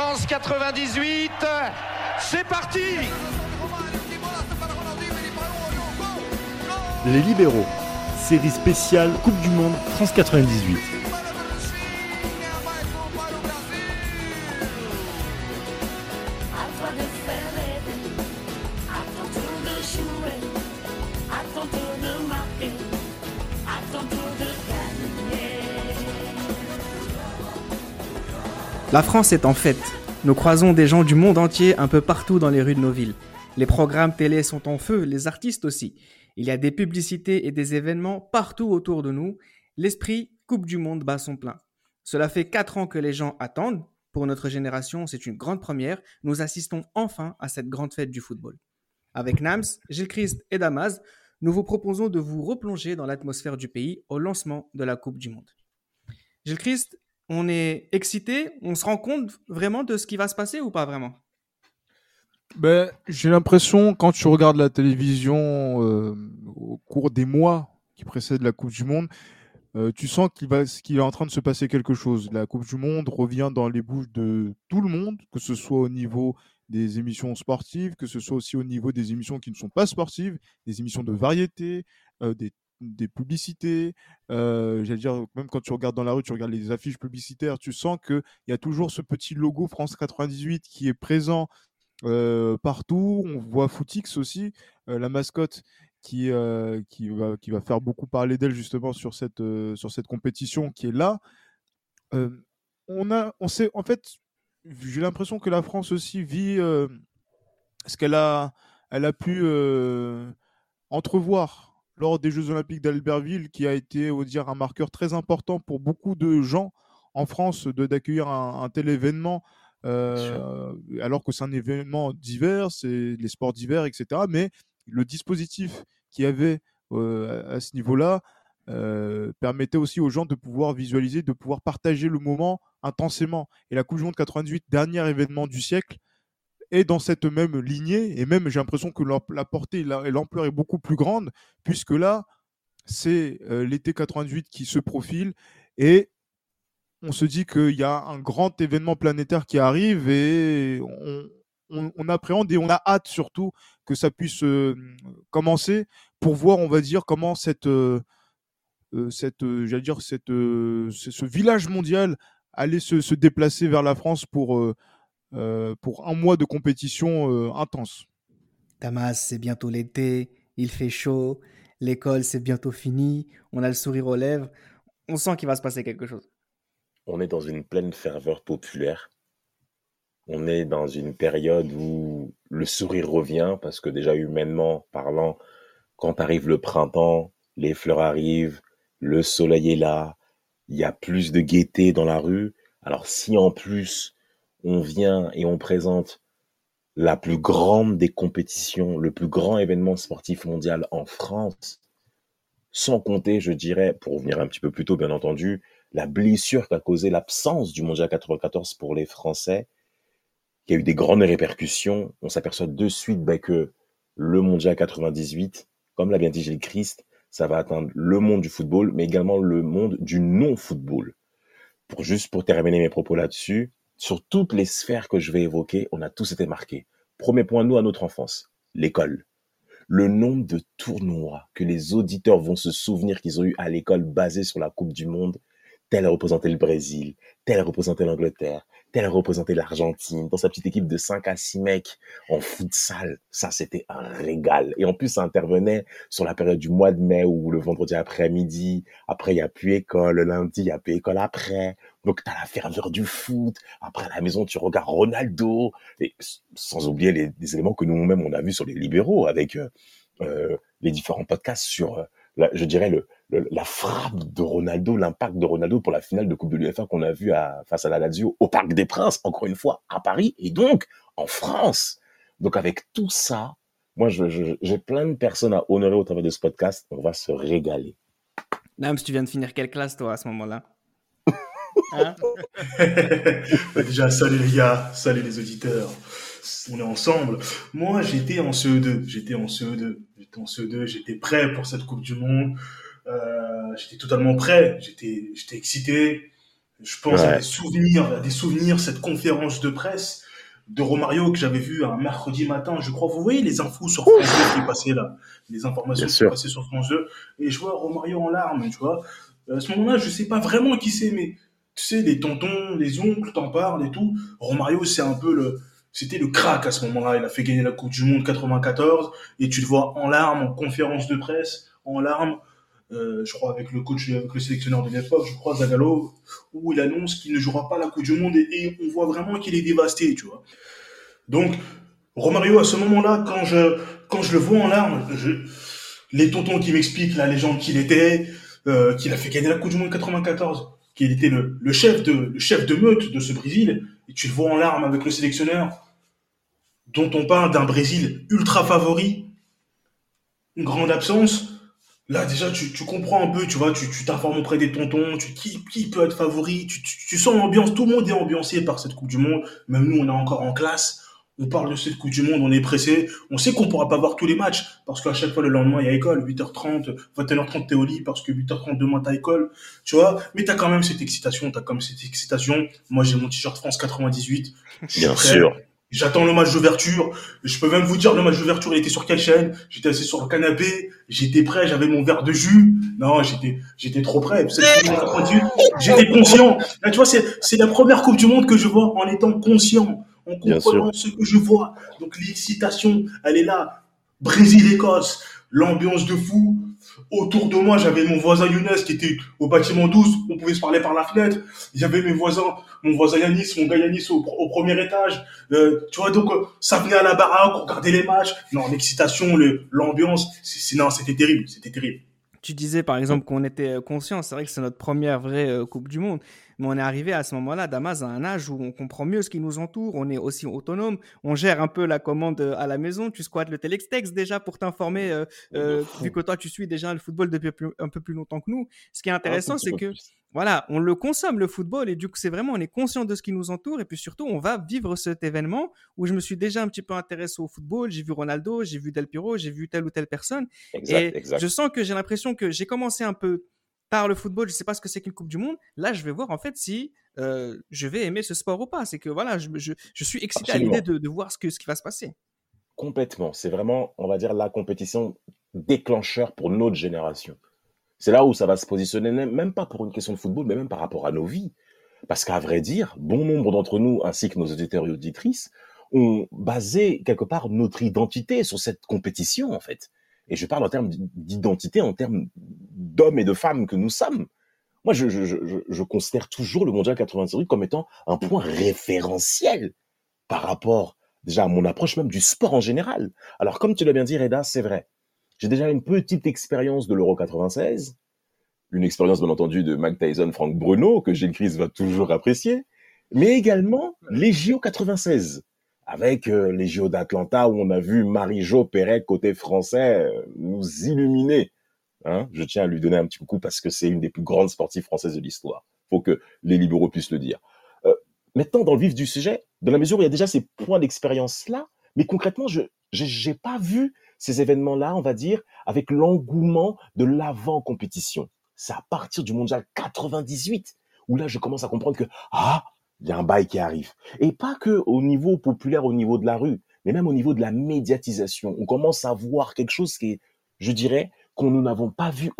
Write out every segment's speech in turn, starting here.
France 98, c'est parti Les libéraux, série spéciale Coupe du Monde France 98. La France est en fête. Nous croisons des gens du monde entier un peu partout dans les rues de nos villes. Les programmes télé sont en feu, les artistes aussi. Il y a des publicités et des événements partout autour de nous. L'esprit Coupe du Monde bat son plein. Cela fait quatre ans que les gens attendent. Pour notre génération, c'est une grande première. Nous assistons enfin à cette grande fête du football. Avec Nams, Gilles Christ et Damas, nous vous proposons de vous replonger dans l'atmosphère du pays au lancement de la Coupe du Monde. Gilles Christ, on est excité, on se rend compte vraiment de ce qui va se passer ou pas vraiment? Ben, J'ai l'impression, quand tu regardes la télévision euh, au cours des mois qui précèdent la Coupe du Monde, euh, tu sens qu'il qu'il est en train de se passer quelque chose. La Coupe du Monde revient dans les bouches de tout le monde, que ce soit au niveau des émissions sportives, que ce soit aussi au niveau des émissions qui ne sont pas sportives, des émissions de variété, euh, des des publicités. Euh, j'allais dire, même quand tu regardes dans la rue, tu regardes les affiches publicitaires, tu sens qu'il y a toujours ce petit logo France 98 qui est présent euh, partout. On voit Footix aussi, euh, la mascotte qui, qui, va, qui va faire beaucoup parler d'elle justement sur cette, sur cette compétition qui est là. on a, on sait, en fait, j'ai l'impression que la France aussi vit ce qu'elle a, elle a pu entrevoir lors des Jeux Olympiques d'Albertville, qui a été, on dire, un marqueur très important pour beaucoup de gens en France d'accueillir un, tel événement, euh, alors que c'est un événement divers, c'est les sports d'hiver, etc. Mais le dispositif qu'il y avait euh, à ce niveau-là euh, permettait aussi aux gens de pouvoir visualiser, de pouvoir partager le moment intensément. Et la Coupe du Monde 98, dernier événement du siècle, est dans cette même lignée. Et même, j'ai l'impression que la portée et l'ampleur est beaucoup plus grande, puisque là, c'est euh, l'été 88 qui se profile. Et on se dit qu'il y a un grand événement planétaire qui arrive et on, appréhende et on a hâte surtout que ça puisse euh, commencer pour voir, on va dire, comment cette, euh, cette dire, cette, ce village mondial allait se, se, déplacer vers la France pour pour un mois de compétition euh, intense. Damas, c'est bientôt l'été, il fait chaud, l'école c'est bientôt fini, on a le sourire aux lèvres, on sent qu'il va se passer quelque chose. On est dans une pleine ferveur populaire. On est dans une période où le sourire revient parce que déjà humainement parlant, quand arrive le printemps, les fleurs arrivent, le soleil est là, il y a plus de gaieté dans la rue. Alors si en plus on vient et on présente la plus grande des compétitions, le plus grand événement sportif mondial en France, sans compter, je dirais, pour revenir un petit peu plus tôt, bien entendu, la blessure qu'a causé l'absence du Mondial 94 pour les Français, qui a eu des grandes répercussions. On s'aperçoit de suite bah, que le Mondial 98, comme l'a bien dit Gilles Christ, ça va atteindre le monde du football, mais également le monde du non-football. Pour juste pour terminer mes propos là-dessus, sur toutes les sphères que je vais évoquer, on a tous été marqués. Premier point, nous, à notre enfance, l'école. Le nombre de tournois que les auditeurs vont se souvenir qu'ils ont eu à l'école basés sur la Coupe du Monde, tel représentait le Brésil, tel représentait l'Angleterre, tel représentait l'Argentine, dans sa petite équipe de 5 à 6 mecs en futsal. Ça, c'était un régal. Et en plus, ça intervenait sur la période du mois de mai ou le vendredi après-midi. Après, il n'y a plus école. Le lundi, il n'y a plus école après. Donc, tu as la ferveur du foot. Après, à la maison, tu regardes Ronaldo. Et sans oublier les, éléments que nous-mêmes, on a vus sur les libéraux avec euh, euh les différents podcasts sur, euh, je dirais, le, la frappe de Ronaldo, l'impact de Ronaldo pour la finale de Coupe de l'UEFA qu'on a vu à, face à la Lazio au Parc des Princes, encore une fois, à Paris, et donc en France. Donc avec tout ça, moi, j'ai plein de personnes à honorer au travers de ce podcast. On va se régaler. Nams, tu viens de finir quelle classe, toi, à ce moment-là? Hein? Bah, déjà, salut les gars, salut les auditeurs. On est ensemble. Moi, j'étais en CE2. J'étais en CE2. J'étais en CE2. J'étais prêt pour cette Coupe du Monde. Euh, j'étais totalement prêt. J'étais, j'étais excité. Je pense à des souvenirs, à des souvenirs, cette conférence de presse de Romario que j'avais vu un mercredi matin, je crois. Vous voyez les infos sur France 2 qui passaient là, les informations qui passaient sur France 2, et je vois Romario en larmes, tu vois. À ce moment-là, je sais pas vraiment qui c'est, mais tu sais, les tontons, les oncles t'en parlent et tout. Romario, c'est un peu le, c'était le crack à ce moment-là. Il a fait gagner la Coupe du Monde 94 et tu le vois en larmes, en conférence de presse, en larmes. Euh, je crois avec le coach, avec le sélectionneur de l'époque, je crois Zagallo, où il annonce qu'il ne jouera pas la Coupe du Monde et, on voit vraiment qu'il est dévasté, tu vois. Donc, Romario, à ce moment-là, quand je, quand je le vois en larmes, les tontons qui m'expliquent la légende qu'il était, euh, qu'il a fait gagner la Coupe du Monde 94, qu'il était le, le, chef de, le chef de meute de ce Brésil, et tu le vois en larmes avec le sélectionneur, dont on parle d'un Brésil ultra favori, une grande absence, Là, déjà, tu, tu comprends un peu, tu vois, tu t'informes auprès des tontons, tu, qui, qui peut être favori, tu, tu, tu sens l'ambiance, tout le monde est ambiancé par cette Coupe du Monde, même nous, on est encore en classe, on parle de cette Coupe du Monde, on est pressé, on sait qu'on pourra pas voir tous les matchs, parce qu'à chaque fois, le lendemain, il y a école, 8h30, 21h30, t'es au lit, parce que 8h30 demain, t'as école, tu vois, mais t'as quand même cette excitation, t'as quand même cette excitation. Moi, j'ai mon t-shirt France 98. Bien sûr. J'attends le match d'ouverture. Je peux même vous dire le match d'ouverture, il était sur quelle chaîne? J'étais assis sur le canapé, j'étais prêt, j'avais mon verre de jus. Non, j'étais j'étais trop prêt. J'étais conscient. Là, tu vois, c'est c'est la première Coupe du Monde que je vois en étant conscient, en comprenant ce que je vois. Donc l'excitation, elle est là. Brésil-Écosse, l'ambiance de fou. Autour de moi, j'avais mon voisin Younes qui était au bâtiment 12. On pouvait se parler par la fenêtre. Avait mes voisins, mon voisin Yanis, mon gars Yanis au, premier étage. Euh, tu vois, donc, euh, ça venait à la baraque, on regardait les matchs. Non, l'excitation, l'ambiance, c'est, c'était terrible, c'était terrible. Tu disais par exemple qu'on était conscient, c'est vrai que c'est notre première vraie euh, Coupe du Monde, mais on est arrivé à ce moment-là, Damas, à un âge où on comprend mieux ce qui nous entoure, on est aussi autonome, on gère un peu la commande euh, à la maison, tu squattes le Telextex déjà pour t'informer, euh, vu que toi tu suis déjà le football depuis un peu plus longtemps que nous. Ce qui est intéressant, c'est que voilà, on le consomme le football et du coup c'est vraiment on est conscient de ce qui nous entoure et puis surtout on va vivre cet événement où je me suis déjà un petit peu intéressé au football, j'ai vu Ronaldo, j'ai vu Del Piro, j'ai vu telle ou telle personne et je sens que j'ai l'impression que j'ai commencé un peu par le football, je sais pas ce que c'est qu'une Coupe du Monde. Là, je vais voir en fait si euh, je vais aimer ce sport ou pas. C'est que voilà, je, je, suis excité à l'idée de, de, voir ce, que, ce qui va se passer. Complètement. C'est vraiment, on va dire, la compétition déclencheur pour notre génération. C'est là où ça va se positionner, même pas pour une question de football, mais même par rapport à nos vies. Parce qu'à vrai dire, bon nombre d'entre nous, ainsi que nos auditeurs et auditrices, ont basé quelque part notre identité sur cette compétition, en fait. Et je parle en termes d'identité, en termes d'hommes et de femmes que nous sommes. Moi, je, considère toujours le Mondial 98 comme étant un point référentiel par rapport déjà à mon approche même du sport en général. Alors, comme tu l'as bien dit, Reda, c'est vrai. J'ai déjà une petite expérience de l'Euro 96, une expérience bien entendu de Mike Tyson, Franck Bruno, que Gilles Chris va toujours apprécier, mais également les JO 96, avec euh, les JO d'Atlanta où on a vu Marie-Jo Perret côté français euh, nous illuminer. Hein Je tiens à lui donner un petit coucou parce que c'est une des plus grandes sportives françaises de l'histoire. Faut que les libéraux puissent le dire. Euh, maintenant, dans le vif du sujet, dans la mesure où il y a déjà ces points d'expérience là, mais concrètement, je j'ai pas vu ces événements-là, on va dire, avec l'engouement de l'avant-compétition. C'est à partir du mondial 98 où là, je commence à comprendre que, ah, il y a un bail qui arrive. Et pas que au niveau populaire, au niveau de la rue, mais même au niveau de la médiatisation. On commence à voir quelque chose qui est, je dirais, qu'on nous n'avons pas vu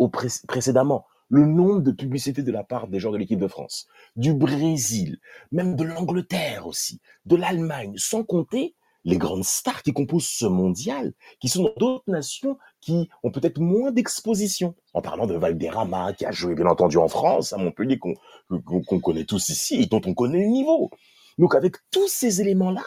précédemment. Le nombre de publicités de la part des gens de l'équipe de France, du Brésil, même de l'Angleterre aussi, de l'Allemagne, sans compter les grandes stars qui composent ce mondial, qui sont dans d'autres nations qui ont peut-être moins d'exposition. En parlant de Valderrama, qui a joué bien entendu en France, à Montpellier, qu'on connaît tous ici et dont on connaît le niveau. Donc avec tous ces éléments-là,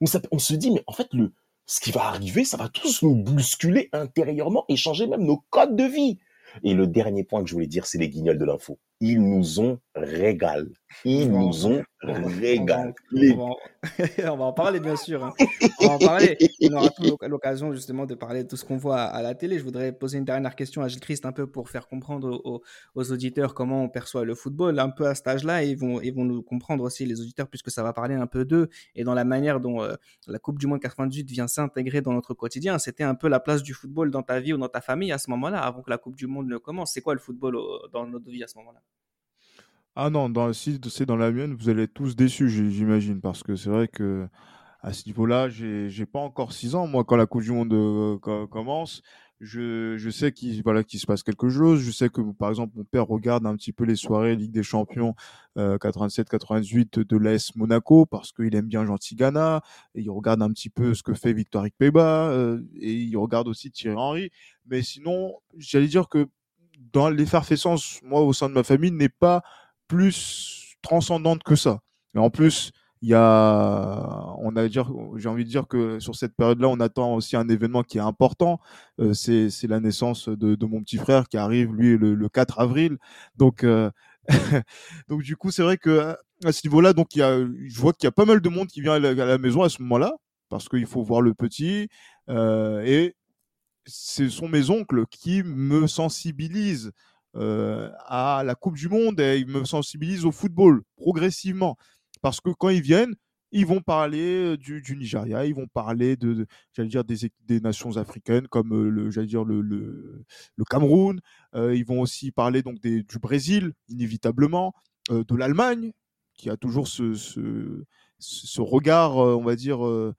on, on, se dit, mais en fait, le, ce qui va arriver, ça va tous nous bousculer intérieurement et changer même nos codes de vie. Et le dernier point que je voulais dire, c'est les guignols de l'info. Ils nous ont régalé. Ils nous ont On va, en parler, bien sûr. Hein. On va en parler. On aura l'occasion, justement, de parler de tout ce qu'on voit à la télé. Je voudrais poser une dernière question à Gilles Christ, un peu pour faire comprendre aux, auditeurs comment on perçoit le football. Un peu à cet âge-là, ils vont, ils vont nous comprendre aussi, les auditeurs, puisque ça va parler un peu d'eux et dans la manière dont euh, la Coupe du Monde 98 vient s'intégrer dans notre quotidien. C'était un peu la place du football dans ta vie ou dans ta famille à ce moment-là, avant que la Coupe du Monde ne commence. C'est quoi le football dans notre vie à ce moment-là? Ah non, dans, si c'est dans la mienne, vous allez être tous déçus, j'imagine, parce que c'est vrai que à ce niveau-là, j'ai pas encore 6 ans, moi, quand la Coupe du Monde euh, commence. Je, je sais qu'il voilà, qu'il se passe quelque chose. Je sais que, par exemple, mon père regarde un petit peu les soirées Ligue des Champions 87-88 euh, de l'AS Monaco parce qu'il aime bien Jean Tigana. Et il regarde un petit peu ce que fait Victor Peba. Euh, et il regarde aussi Thierry Henry. Mais sinon, j'allais dire que dans l'effervescence, moi, au sein de ma famille, n'est pas plus transcendante que ça. Et en plus, il y a, on a dire, j'ai envie de dire que sur cette période-là, on attend aussi un événement qui est important. Euh, c'est, c'est la naissance de, de, mon petit frère qui arrive lui le, le 4 avril. Donc, euh, donc du coup, c'est vrai que à ce niveau-là, donc il y a, je vois qu'il y a pas mal de monde qui vient à la, maison à ce moment-là parce qu'il faut voir le petit euh, et ce sont mes oncles qui me sensibilisent à la Coupe du Monde et ils me sensibilisent au football progressivement. Parce que quand ils viennent, ils vont parler du, du Nigeria, ils vont parler de, j'allais dire des, des, nations africaines comme le, j'allais dire le, le, le Cameroun. Euh, ils vont aussi parler donc des, du Brésil, inévitablement, euh, de l'Allemagne, qui a toujours ce, ce, ce regard, on va dire, euh,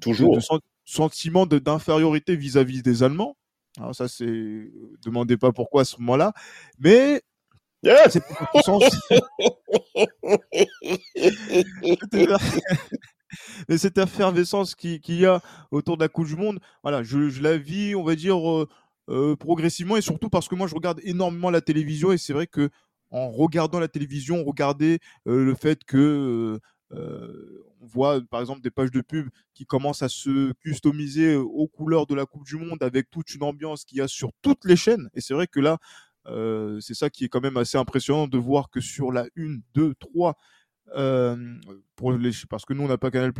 toujours de, sentiment d'infériorité vis-à-vis des Allemands. Alors ça, c'est demandez pas pourquoi à ce moment-là, mais Mais cette effervescence qu'il y a autour de la Coupe du Monde, voilà, je, je la vis, on va dire, euh, euh, progressivement et surtout parce que moi, je regarde énormément la télévision et c'est vrai que en regardant la télévision, regarder euh, le fait que on voit par exemple des pages de pub qui commencent à se customiser aux couleurs de la Coupe du Monde avec toute une ambiance qu'il y a sur toutes les chaînes. Et c'est vrai que là, euh, c'est ça qui est quand même assez impressionnant de voir que sur la 1, 2, 3, pour les, parce que nous on n'a pas Canal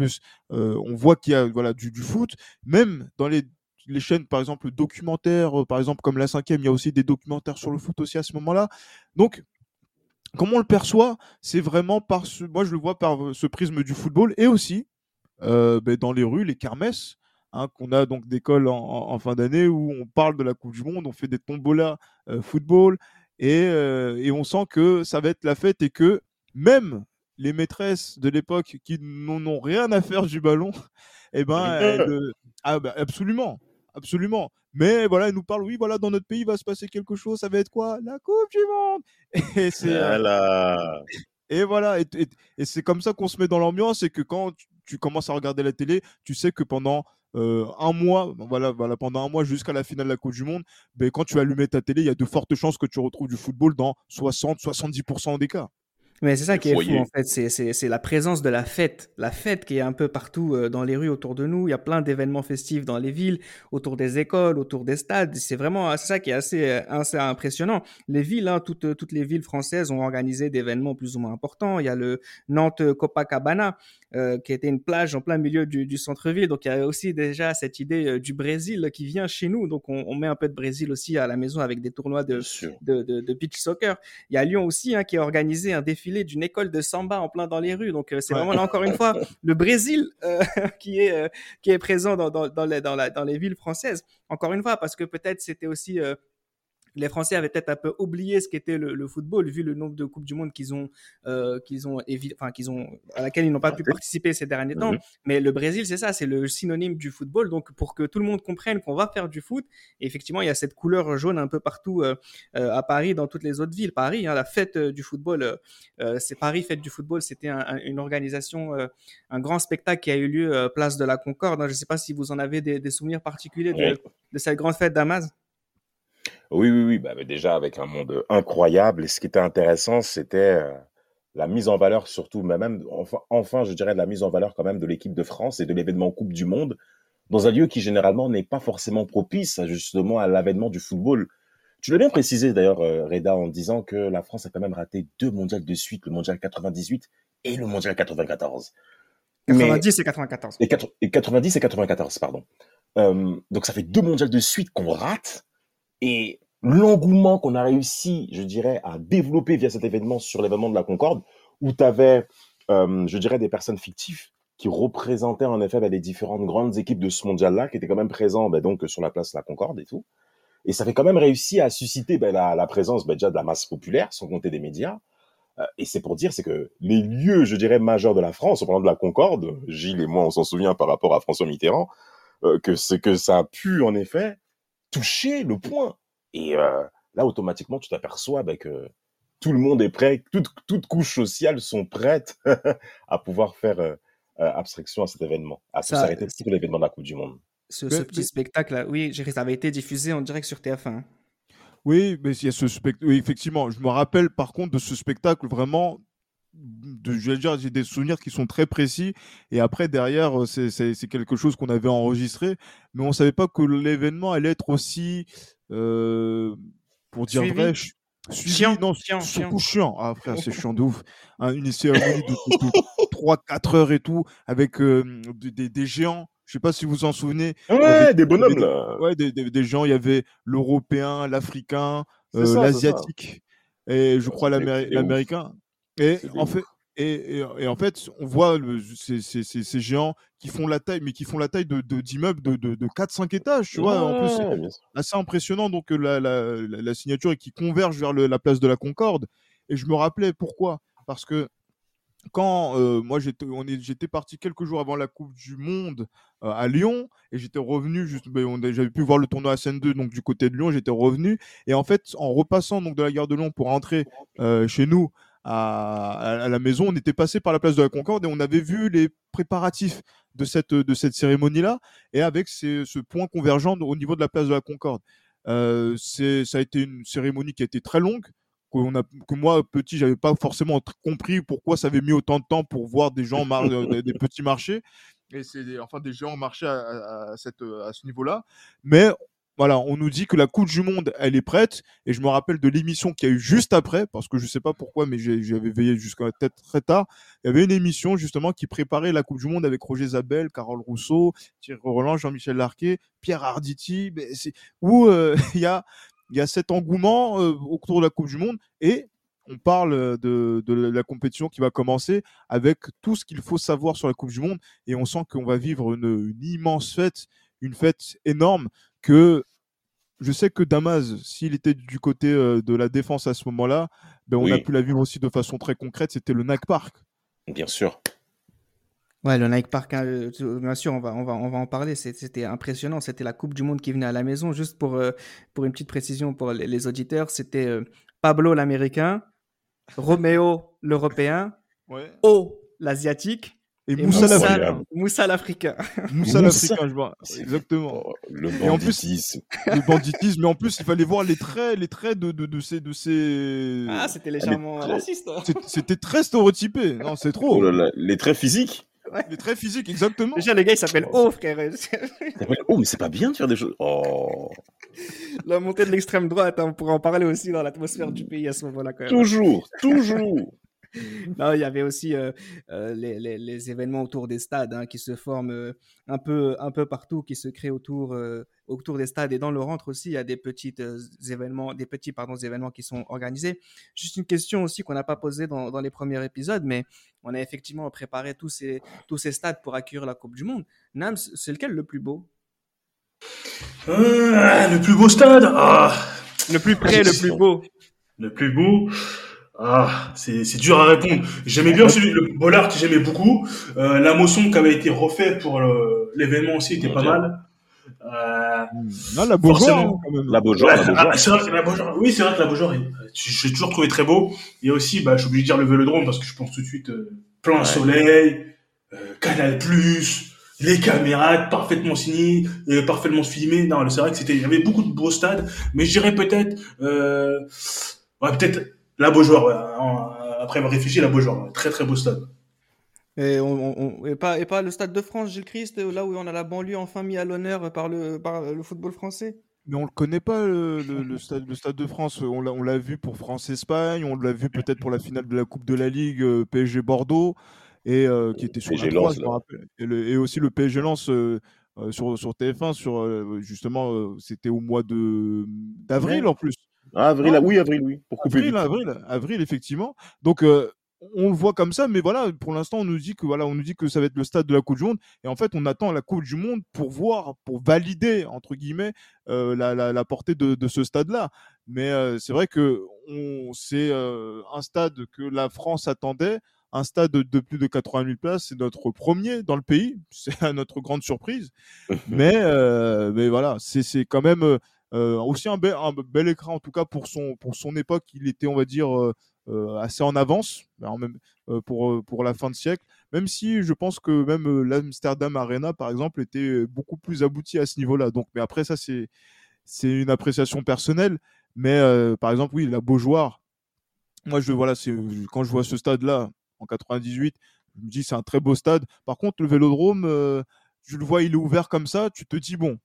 euh, on voit qu'il y a voilà du, foot même dans les, les chaînes par exemple documentaires euh, par exemple comme la cinquième il y a aussi des documentaires sur le foot aussi à ce moment-là donc comment on le perçoit c'est vraiment par ce, moi je le vois par ce prisme du football et aussi ben, dans les rues les kermesses Hein, qu'on a donc d'école en, fin d'année où on parle de la Coupe du Monde, on fait des tombolas euh, football euh, et, on sent que ça va être la fête et que même les maîtresses de l'époque qui n'en ont rien à faire du ballon, eh ben, ah, bah, absolument, absolument. Mais voilà, elles nous parlent, oui, voilà, dans notre pays, il va se passer quelque chose, ça va être quoi? La Coupe du Monde Et c'est euh, et voilà, et, c'est comme ça qu'on se met dans l'ambiance et que quand tu, commences à regarder la télé, tu sais que pendant euh, un mois, voilà, voilà, pendant un mois jusqu'à la finale de la Coupe du Monde, ben, quand tu allumes ta télé, il y a de fortes chances que tu retrouves du football dans 60-70% des cas. Mais c'est ça qui est fou en fait, c'est la présence de la fête, la fête qui est un peu partout euh, dans les rues autour de nous. Il y a plein d'événements festifs dans les villes, autour des écoles, autour des stades. C'est vraiment ça qui est assez, euh, assez impressionnant. Les villes, hein, toutes, toutes les villes françaises ont organisé d'événements plus ou moins importants. Il y a le Nantes Copacabana euh, qui était une plage en plein milieu du, du centre-ville. Donc il y a aussi déjà cette idée euh, du Brésil qui vient chez nous. Donc on, on, met un peu de Brésil aussi à la maison avec des tournois de, de, de, de, beach soccer. Il y a Lyon aussi hein, qui a organisé un défilé d'une école de samba en plein dans les rues. Donc euh, c'est vraiment là encore une fois le Brésil qui est qui est présent dans, dans, dans, les, dans, la, dans les villes françaises. Encore une fois parce que peut-être c'était aussi les Français avaient peut-être un peu oublié ce qu'était le, football vu le nombre de coupes du monde qu'ils ont, euh, qu'ils ont, enfin qu'ils ont, à laquelle ils n'ont pas pu participer ces derniers temps. Mhm. Mais le Brésil, c'est ça, c'est le synonyme du football. Donc pour que tout le monde comprenne qu'on va faire du foot, effectivement, il y a cette couleur jaune un peu partout euh, euh, à Paris, dans toutes les autres villes. Paris, hein, la fête du football, c'est Paris fête du football. C'était une organisation, un grand spectacle qui a eu lieu place de la Concorde. Hein. Je ne sais pas si vous en avez des, souvenirs particuliers de, de cette grande fête d'Amaz. Oui, oui, oui. Bah, déjà avec un monde incroyable. Et ce qui était intéressant, c'était euh, la mise en valeur, surtout, mais même, enfin, enfin, je dirais, la mise en valeur quand même de l'équipe de France et de l'événement Coupe du Monde dans un lieu qui généralement n'est pas forcément propice justement à l'avènement du football. Tu l'as bien précisé d'ailleurs, euh, Reda, en disant que la France a quand même raté deux mondiales de suite, le mondial 98 et le mondial 94. 90 et 94. Et, 90 et 94, pardon. Euh, donc ça fait deux mondiales de suite qu'on rate. Et l'engouement qu'on a réussi, je dirais, à développer via cet événement sur l'événement de la Concorde, où tu avais, euh, je dirais, des personnes fictives qui représentaient en effet bah, les différentes grandes équipes de ce mondial-là, qui étaient quand même présents bah, donc sur la place de la Concorde et tout. Et ça fait quand même réussi à susciter bah, la, la, présence bah, déjà de la masse populaire, sans compter des médias. et c'est pour dire, c'est que les lieux, je dirais, majeurs de la France, au parlant de la Concorde, Gilles et moi, on s'en souvient par rapport à François Mitterrand, que c'est que ça a pu, en effet, toucher le point. Et là, automatiquement, tu t'aperçois bah, que tout le monde est prêt, toutes, toutes couches sociales sont prêtes à pouvoir faire euh, abstraction à cet événement, à ça, s'arrêter pour l'événement de la Coupe du Monde. Ce, petit spectacle-là, oui, ça avait été diffusé en direct sur TF1. Hein. Oui, mais il y a ce spectacle. Oui, effectivement, je me rappelle par contre de ce spectacle vraiment. De, je vais dire, j'ai des souvenirs qui sont très précis. Et après, derrière, euh, c'est quelque chose qu'on avait enregistré, mais on savait pas que l'événement allait être aussi, euh, pour dire vrai, chiant, non, chiant, surtout chiant. Ah frère, c'est chiant de ouf. Hein, une cérémonie de, 3-4 heures et tout, avec des, des, géants. Je sais pas si vous vous en souvenez. Ouais, des bonhommes là. Ouais, des, des, gens. Il y avait l'européen, l'africain, euh, l'asiatique et je crois l'américain. Et en fait, et, et, en fait, on voit le, ces, ces, ces, géants qui font la taille, mais qui font la taille de, d'immeubles de, de, de, 4-5 étages, tu vois? En plus, c'est assez impressionnant. Donc, la, la, la, signature et qui converge vers le, la place de la Concorde. Et je me rappelais pourquoi. Parce que quand euh, moi j'étais, parti quelques jours avant la Coupe du Monde euh, à Lyon et j'étais revenu juste, j'avais pu voir le tournoi à Seine 2 donc du côté de Lyon, j'étais revenu et en fait en repassant donc de la gare de Lyon pour rentrer euh, chez nous à, la maison, on était passé par la place de la Concorde et on avait vu les préparatifs de cette, de cette cérémonie-là, et avec ce point convergent au niveau de la place de la Concorde. Euh, ça a été une cérémonie qui a été très longue, que moi, petit, j'avais pas forcément compris pourquoi ça avait mis autant de temps pour voir des gens, euh, des, petits marchés, et c'est enfin des gens marcher à, cette, à ce niveau-là. Mais voilà, on nous dit que la Coupe du Monde, elle est prête. Et je me rappelle de l'émission qu'il y a eu juste après, parce que je sais pas pourquoi, mais j'avais veillé jusqu'à la tête très tard. Il y avait une émission justement qui préparait la Coupe du Monde avec Roger Zabel, Carole Rousseau, Thierry Roland, Jean-Michel Larquet, Pierre Arditi, où euh, il y a cet engouement euh, autour de la Coupe du Monde et on parle de, la compétition qui va commencer avec tout ce qu'il faut savoir sur la Coupe du Monde et on sent qu'on va vivre une immense fête, une fête énorme que je sais que Damas, s'il était du côté euh, de la défense à ce moment-là, ben, on a pu la vivre aussi de façon très concrète. C'était le Nike Park. Bien sûr. Ouais, le Nike Park, hein, euh, bien sûr, on va, on va, on va en parler. C'était impressionnant. C'était la Coupe du Monde qui venait à la maison. Juste pour, euh, pour une petite précision pour les, auditeurs, c'était Pablo l'Américain, Roméo l'Européen, ouais. O l'Asiatique et, Moussa l'Africain. Moussa l'Africain. Moussa l'Africain, je vois. Exactement. Oh, le banditisme. Et en plus, le banditisme, mais en plus, il fallait voir les traits, les traits de, de, de ces, de ces. Ah, c'était légèrement raciste. Hein. C'était très stéréotypé. Non, c'est trop. Oh les traits physiques. Ouais. Les traits physiques, exactement. Déjà, les gars, ils s'appellent O, frère. oh, mais c'est pas bien de faire des choses. Oh. La montée de l'extrême droite, hein, on pourrait en parler aussi dans l'atmosphère du pays à ce moment-là. Toujours, toujours. Non, il y avait aussi euh, euh, les, les, événements autour des stades hein, qui se forment euh, un, peu, un peu partout, qui se créent autour, autour des stades et dans le rentre aussi. Il y a des petits événements, des petits pardon, événements qui sont organisés. Juste une question aussi qu'on n'a pas posée dans, dans, les premiers épisodes, mais on a effectivement préparé tous ces, tous ces stades pour accueillir la Coupe du Monde. Nams, c'est lequel le plus beau? Le plus beau stade? Ah. Le plus près, le plus beau. Le plus beau? Ah, c'est dur à répondre. J'aimais bien celui, le Bollard que j'aimais beaucoup. Euh, la motion qui avait été refaite pour l'événement aussi était pas mal. Euh, non, la Beaujoire, La Beaujoire, la Beaujoire. Ah. Oui, c'est vrai que la Beaujoire, j'ai toujours trouvé très beau. Et aussi, bah, je suis obligé de dire le Vélodrome parce que je pense tout de suite euh, plein soleil, euh, Canal Plus, les caméras parfaitement signées, euh, parfaitement filmées. Non, c'est vrai que c'était, il y avait beaucoup de beaux stades, mais je dirais peut-être, euh, ouais, peut-être la Beaujoire, après avoir réfléchi, la Beaujoire. Très très beau stade. Et, on, et, pas, et pas le Stade de France, Gilles Christ, là où on a la banlieue enfin mis à l'honneur par le, par le football français? Mais on le connaît pas, le, stade, le Stade de France. On l'a vu pour France-Espagne, on l'a vu peut-être pour la finale de la Coupe de la Ligue euh, PSG Bordeaux, et euh, qui était sur PSG Lens, et, et, aussi le PSG Lens euh, sur, sur TF1, sur, justement, c'était au mois d'avril en plus. Ah, avril, oui, avril, oui. Pour couper avril, avril, avril, effectivement. Donc, euh, on le voit comme ça, mais voilà, pour l'instant, on nous dit que voilà, on nous dit que ça va être le stade de la Coupe du Monde, et en fait, on attend la Coupe du Monde pour voir, pour valider entre guillemets euh, la, portée de, ce stade-là. Mais euh, c'est vrai que c'est euh, un stade que la France attendait, un stade de, plus de 80 000 places, c'est notre premier dans le pays, c'est à notre grande surprise. mais mais voilà, c'est quand même aussi un bel, écran en tout cas pour son pour son époque. Il était, on va dire euh, assez en avance même, euh, pour, euh, pour la fin de siècle, même si je pense que même l'Amsterdam Arena, par exemple, était beaucoup plus abouti à ce niveau-là. Donc, mais après, ça, c'est, une appréciation personnelle. Mais par exemple, oui, la Beaujoire, moi, je, voilà, quand je vois ce stade-là, en 98, je me dis c'est un très beau stade. Par contre, le vélodrome, je le vois, il est ouvert comme ça, tu te dis bon,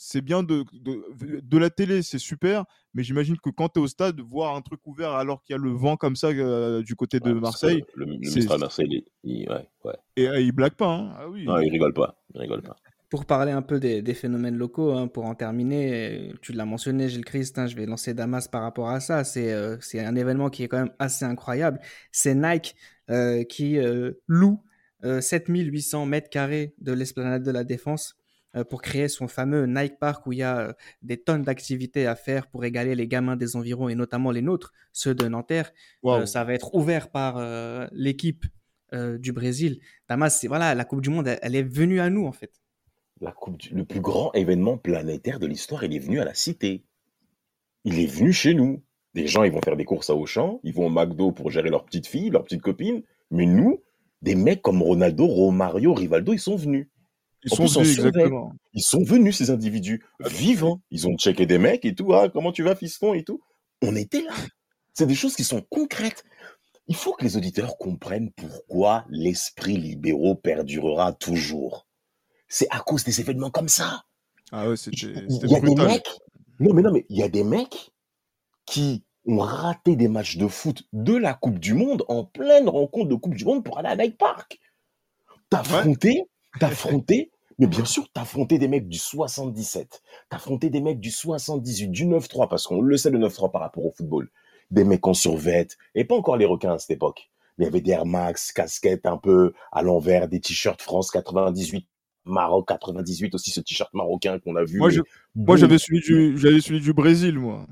c'est bien de, de, la télé, c'est super, mais j'imagine que quand tu es au stade, voir un truc ouvert alors qu'il y a le vent comme ça euh, du côté de Marseille. Le, le Marseille, il, ouais, ouais. Et euh, il blague pas. Hein. Ah, oui. Non, il rigole pas. Il rigole pas. Pour parler un peu des, phénomènes locaux, hein, pour en terminer, tu l'as mentionné, Gilles Christ, hein, je vais lancer Damas par rapport à ça. C'est euh, un événement qui est quand même assez incroyable. C'est Nike qui loue 7800 mètres carrés de l'esplanade de la Défense pour créer son fameux Nike Park où il y a euh, des tonnes d'activités à faire pour égaler les gamins des environs et notamment les nôtres, ceux de Nanterre. Euh, ça va être ouvert par l'équipe du Brésil. Damas, voilà, la Coupe du Monde, elle, est venue à nous en fait. La coupe Le plus grand événement planétaire de l'histoire, il est venu à la cité. Il est venu chez nous. Des gens, ils vont faire des courses à Auchan, ils vont au McDo pour gérer leurs petites filles, leurs petites copines. Mais nous, des mecs comme Ronaldo, Romario, Rivaldo, ils sont venus. Ils sont venus, exactement. Ils sont venus, ces individus, vivants. Ils ont checké des mecs et tout. Ah, comment tu vas, fiston et tout. On était là. C'est des choses qui sont concrètes. Il faut que les auditeurs comprennent pourquoi l'esprit libéraux perdurera toujours. C'est à cause des événements comme ça. Ah ouais, c'était Il y a des mecs. Non, mais non, mais il y a des mecs qui ont raté des matchs de foot de la Coupe du Monde en pleine rencontre de Coupe du Monde pour aller à Nike Park. T'as affronté T'affronter, mais bien sûr, t'affronter des mecs du 77, t'affronter des mecs du 78, du 9-3, parce qu'on le sait le 9-3 par rapport au football. Des mecs en survette, et pas encore les requins à cette époque. Mais il y avait des Air Max, casquettes un peu à l'envers, des t-shirts France 98, Maroc 98 aussi, ce t-shirt marocain qu'on a vu. Moi, j'avais celui du, j'avais celui du Brésil, moi.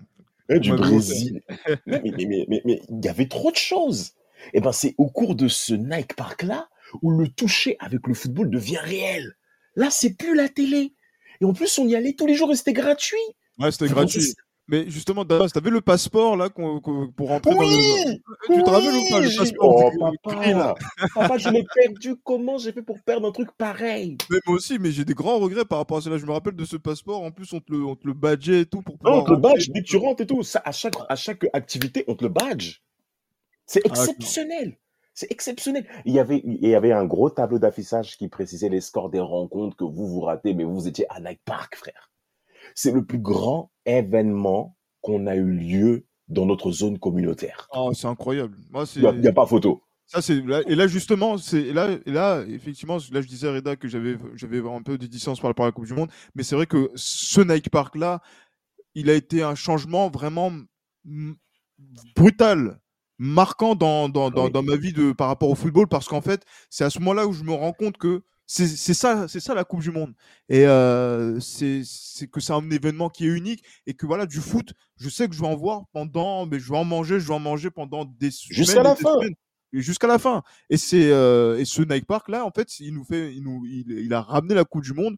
du Brésil. mais il y avait trop de choses. Et eh ben, c'est au cours de ce Nike Park là où le toucher avec le football devient réel. Là, c'est plus la télé. Et en plus, on y allait tous les jours et c'était gratuit. Ouais, c'était gratuit. Mais justement, Damas, t'avais le passeport là pour rentrer dans le. Tu te rappelles ou pas le passeport? Oh, papa. papa, je l'ai perdu. Comment j'ai fait pour perdre un truc pareil? Mais moi aussi, mais j'ai des grands regrets par rapport à cela. Je me rappelle de ce passeport. En plus, on te le, on te le badgeait et tout pour pouvoir. Non, on te le badge dès que tu rentres et tout. Ça, à chaque, à chaque activité, on te le badge. C'est ah, exceptionnel. C'est exceptionnel. Il y, avait, il y avait un gros tableau d'affichage qui précisait les scores des rencontres que vous vous ratez, mais vous étiez à Nike Park, frère. C'est le plus grand événement qu'on a eu lieu dans notre zone communautaire. Oh, c'est incroyable. Il n'y a, pas photo. Ça, c'est et là justement, c'est là, et là effectivement, là je disais à Reda que j'avais j'avais un peu de distance par rapport à la Coupe du Monde, mais c'est vrai que ce Nike Park là, il a été un changement vraiment brutal marquant dans, dans, dans, dans, ma vie de, par rapport au football parce qu'en fait, c'est à ce moment-là où je me rends compte que c'est ça, c'est ça la Coupe du Monde. Et euh, c'est que c'est un événement qui est unique et que voilà, du foot, je sais que je vais en voir pendant, mais je vais en manger, je vais en manger pendant des jusqu'à la fin. Jusqu'à la fin. Et c'est euh, et ce Nike Park là, en fait, il nous fait, il nous, il, il, a ramené la Coupe du Monde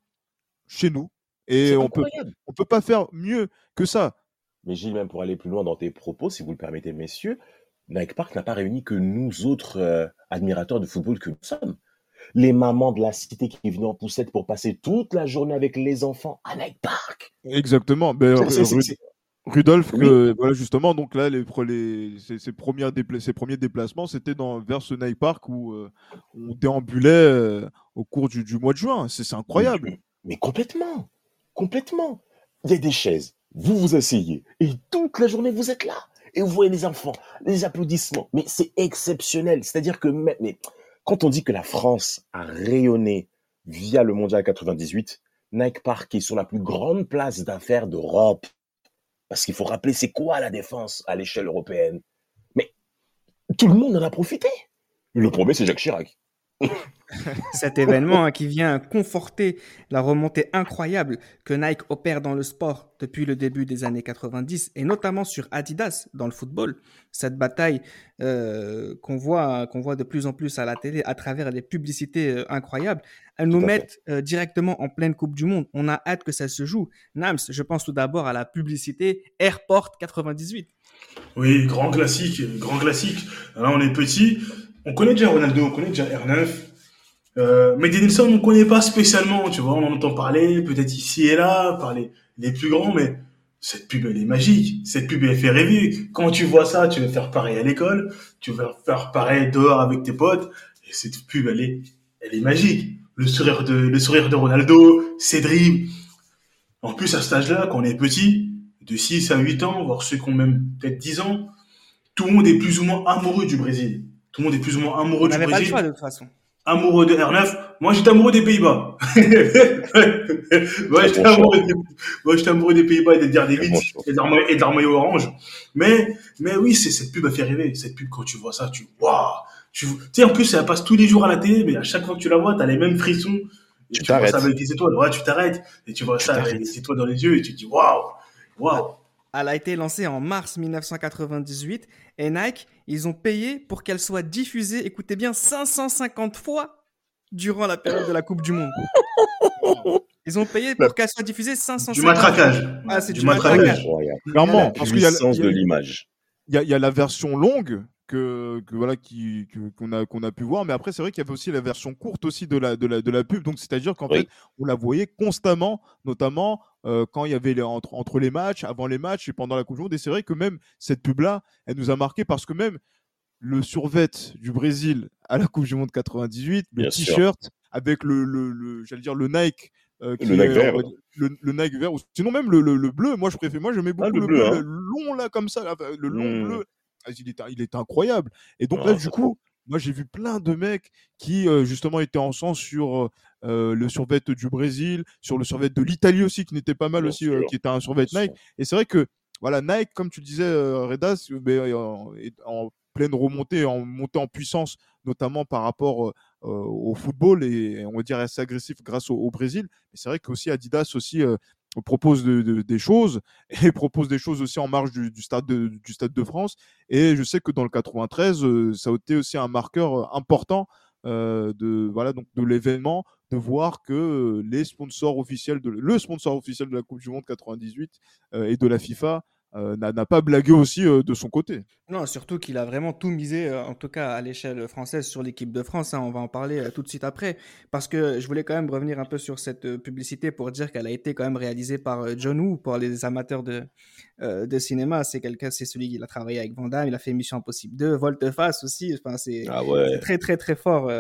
chez nous. Et on peut, on peut pas faire mieux que ça. Mais Gilles, même pour aller plus loin dans tes propos, si vous le permettez, messieurs, Nike Park n'a pas réuni que nous autres euh, admirateurs de football que nous sommes. Les mamans de la cité qui venaient en poussette pour passer toute la journée avec les enfants à Nike Park. Exactement. Ben, Rudolf, voilà justement, donc là, les, les, ses, premiers déplacements, c'était vers ce Nike Park où euh, on déambulait euh, au cours du, mois de juin. C'est incroyable. mais, complètement, complètement. Il y a des chaises, vous vous asseyez, et toute la journée, vous êtes là et vous voyez les enfants, les applaudissements. Mais c'est exceptionnel. C'est-à-dire que quand on dit que la France a rayonné via le Mondial 98, Nike Park est sur la plus grande place d'affaires d'Europe. Parce qu'il faut rappeler, c'est quoi la défense à l'échelle européenne? Mais tout le monde en a profité. Le premier, c'est Jacques Chirac. Cet événement hein, qui vient conforter la remontée incroyable que Nike opère dans le sport depuis le début des années 90 et notamment sur Adidas dans le football. Cette bataille euh, qu'on voit, qu'on voit de plus en plus à la télé à travers les publicités euh, incroyables, elles nous mettent euh, directement en pleine Coupe du Monde. On a hâte que ça se joue. Nams, je pense tout d'abord à la publicité Airport 98. Oui, grand classique, grand classique. Là, on est petit. On connaît déjà Ronaldo, on connaît déjà R9. Euh, mais Denilson, on ne connaît pas spécialement, tu vois. On en entend parler, peut-être ici et là, par les, plus grands, mais cette pub, elle est magique. Cette pub, elle fait rêver. Quand tu vois ça, tu veux faire pareil à l'école, tu veux faire pareil dehors avec tes potes. Et cette pub, elle est, elle est magique. Le sourire de, le sourire de Ronaldo, ses dribbles. En plus, à cet âge-là, quand on est petit, de 6 à 8 ans, voire ceux qui ont même peut-être 10 ans, tout le monde est plus ou moins amoureux du Brésil. Tout le monde est plus ou moins amoureux du Brésil. pas le choix de toute façon. Amoureux de R9. Moi, j'étais amoureux des Pays-Bas. Moi, j'étais amoureux, des... Amoureux des Pays-Bas et des Daredevils et de leur maillot orange. Mais, mais oui, c'est cette pub a fait rêver. Cette pub, quand tu vois ça, tu, waouh! Tu sais, en plus, ça passe tous les jours à la télé, mais à chaque fois que tu la vois, tu as les mêmes frissons. tu, tu vois ça avec les étoiles. Ouais, tu t'arrêtes. Et tu vois ça avec les étoiles dans les yeux et tu te dis, waouh! Waouh! Elle a été lancée en mars 1998 et Nike, ils ont payé pour qu'elle soit diffusée, écoutez bien, 550 fois durant la période de la Coupe du Monde. Ils ont payé pour qu'elle soit diffusée 550 Du matraquage. Ah, c'est du, matraquage. Clairement, parce qu'il y a de l'image. Il y, a la version longue que, voilà qui qu'on a qu'on a pu voir mais après c'est vrai qu'il y avait aussi la version courte aussi de la de la, de la pub donc c'est-à-dire qu'en fait on la voyait constamment notamment euh, quand il y avait les, entre, entre les matchs avant les matchs et pendant la Coupe du Monde et c'est vrai que même cette pub là elle nous a marqué parce que même le survêt du Brésil à la Coupe du Monde 98 le t-shirt avec le, le, j'allais dire le Nike euh, le, Nike vert. Le, Nike vert, sinon même le, le, bleu. Moi, je préfère. Moi, j'aimais ah, beaucoup le, bleu, hein. long là comme ça, le long mmh. bleu ah, il est, incroyable. Et donc là, du coup, moi, j'ai vu plein de mecs qui, justement, étaient en sens sur le survêt du Brésil, sur le survêt de l'Italie aussi, qui n'était pas mal aussi, qui était un survêt Nike. Et c'est vrai que, voilà, Nike, comme tu disais, Redas, est en pleine remontée, en montée en puissance, notamment par rapport au football et on va dire assez agressif grâce au, Brésil. Mais c'est vrai qu'aussi Adidas aussi propose des choses et propose des choses aussi en marge du, stade de, du Stade de France. Et je sais que dans le 93, euh, ça a été aussi un marqueur euh, important euh, de voilà donc de l'événement, de voir que les sponsors officiels le sponsor officiel de la Coupe du Monde 98 et de la FIFA euh, n'a pas blagué aussi euh, de son côté. Non, surtout qu'il a vraiment tout misé, euh, en tout cas à l'échelle française, sur l'équipe de France. Hein. on va en parler tout de suite après. Parce que je voulais quand même revenir un peu sur cette publicité pour dire qu'elle a été quand même réalisée par John Woo, pour les amateurs de, de cinéma. C'est quelqu'un, c'est celui qui a travaillé avec Van il a fait Mission Impossible 2, Volte-Face aussi. Enfin, c'est ah très, très, très fort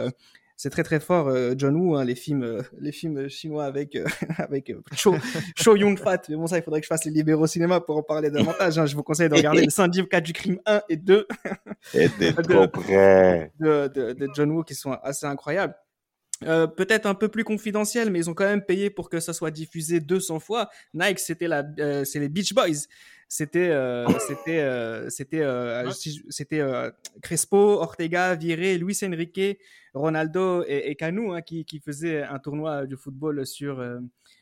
c'est très très fort euh, John Woo hein, les films euh, les films chinois avec euh, avec Cho, Cho Yun Fat mais bon ça il faudrait que je fasse les libéraux cinéma pour en parler davantage hein. je vous conseille de regarder le syndicat du crime 1 et 2 de, de, de, John Woo qui sont assez incroyables peut-être un peu plus confidentiel, mais ils ont quand même payé pour que ça soit diffusé 200 fois. Nike, c'était la, c'est les Beach Boys. C'était, c'était, c'était, c'était Crespo, Ortega, Viré, Luis Enrique, Ronaldo et, et Canu hein, qui, qui, faisaient un tournoi de football sur, euh,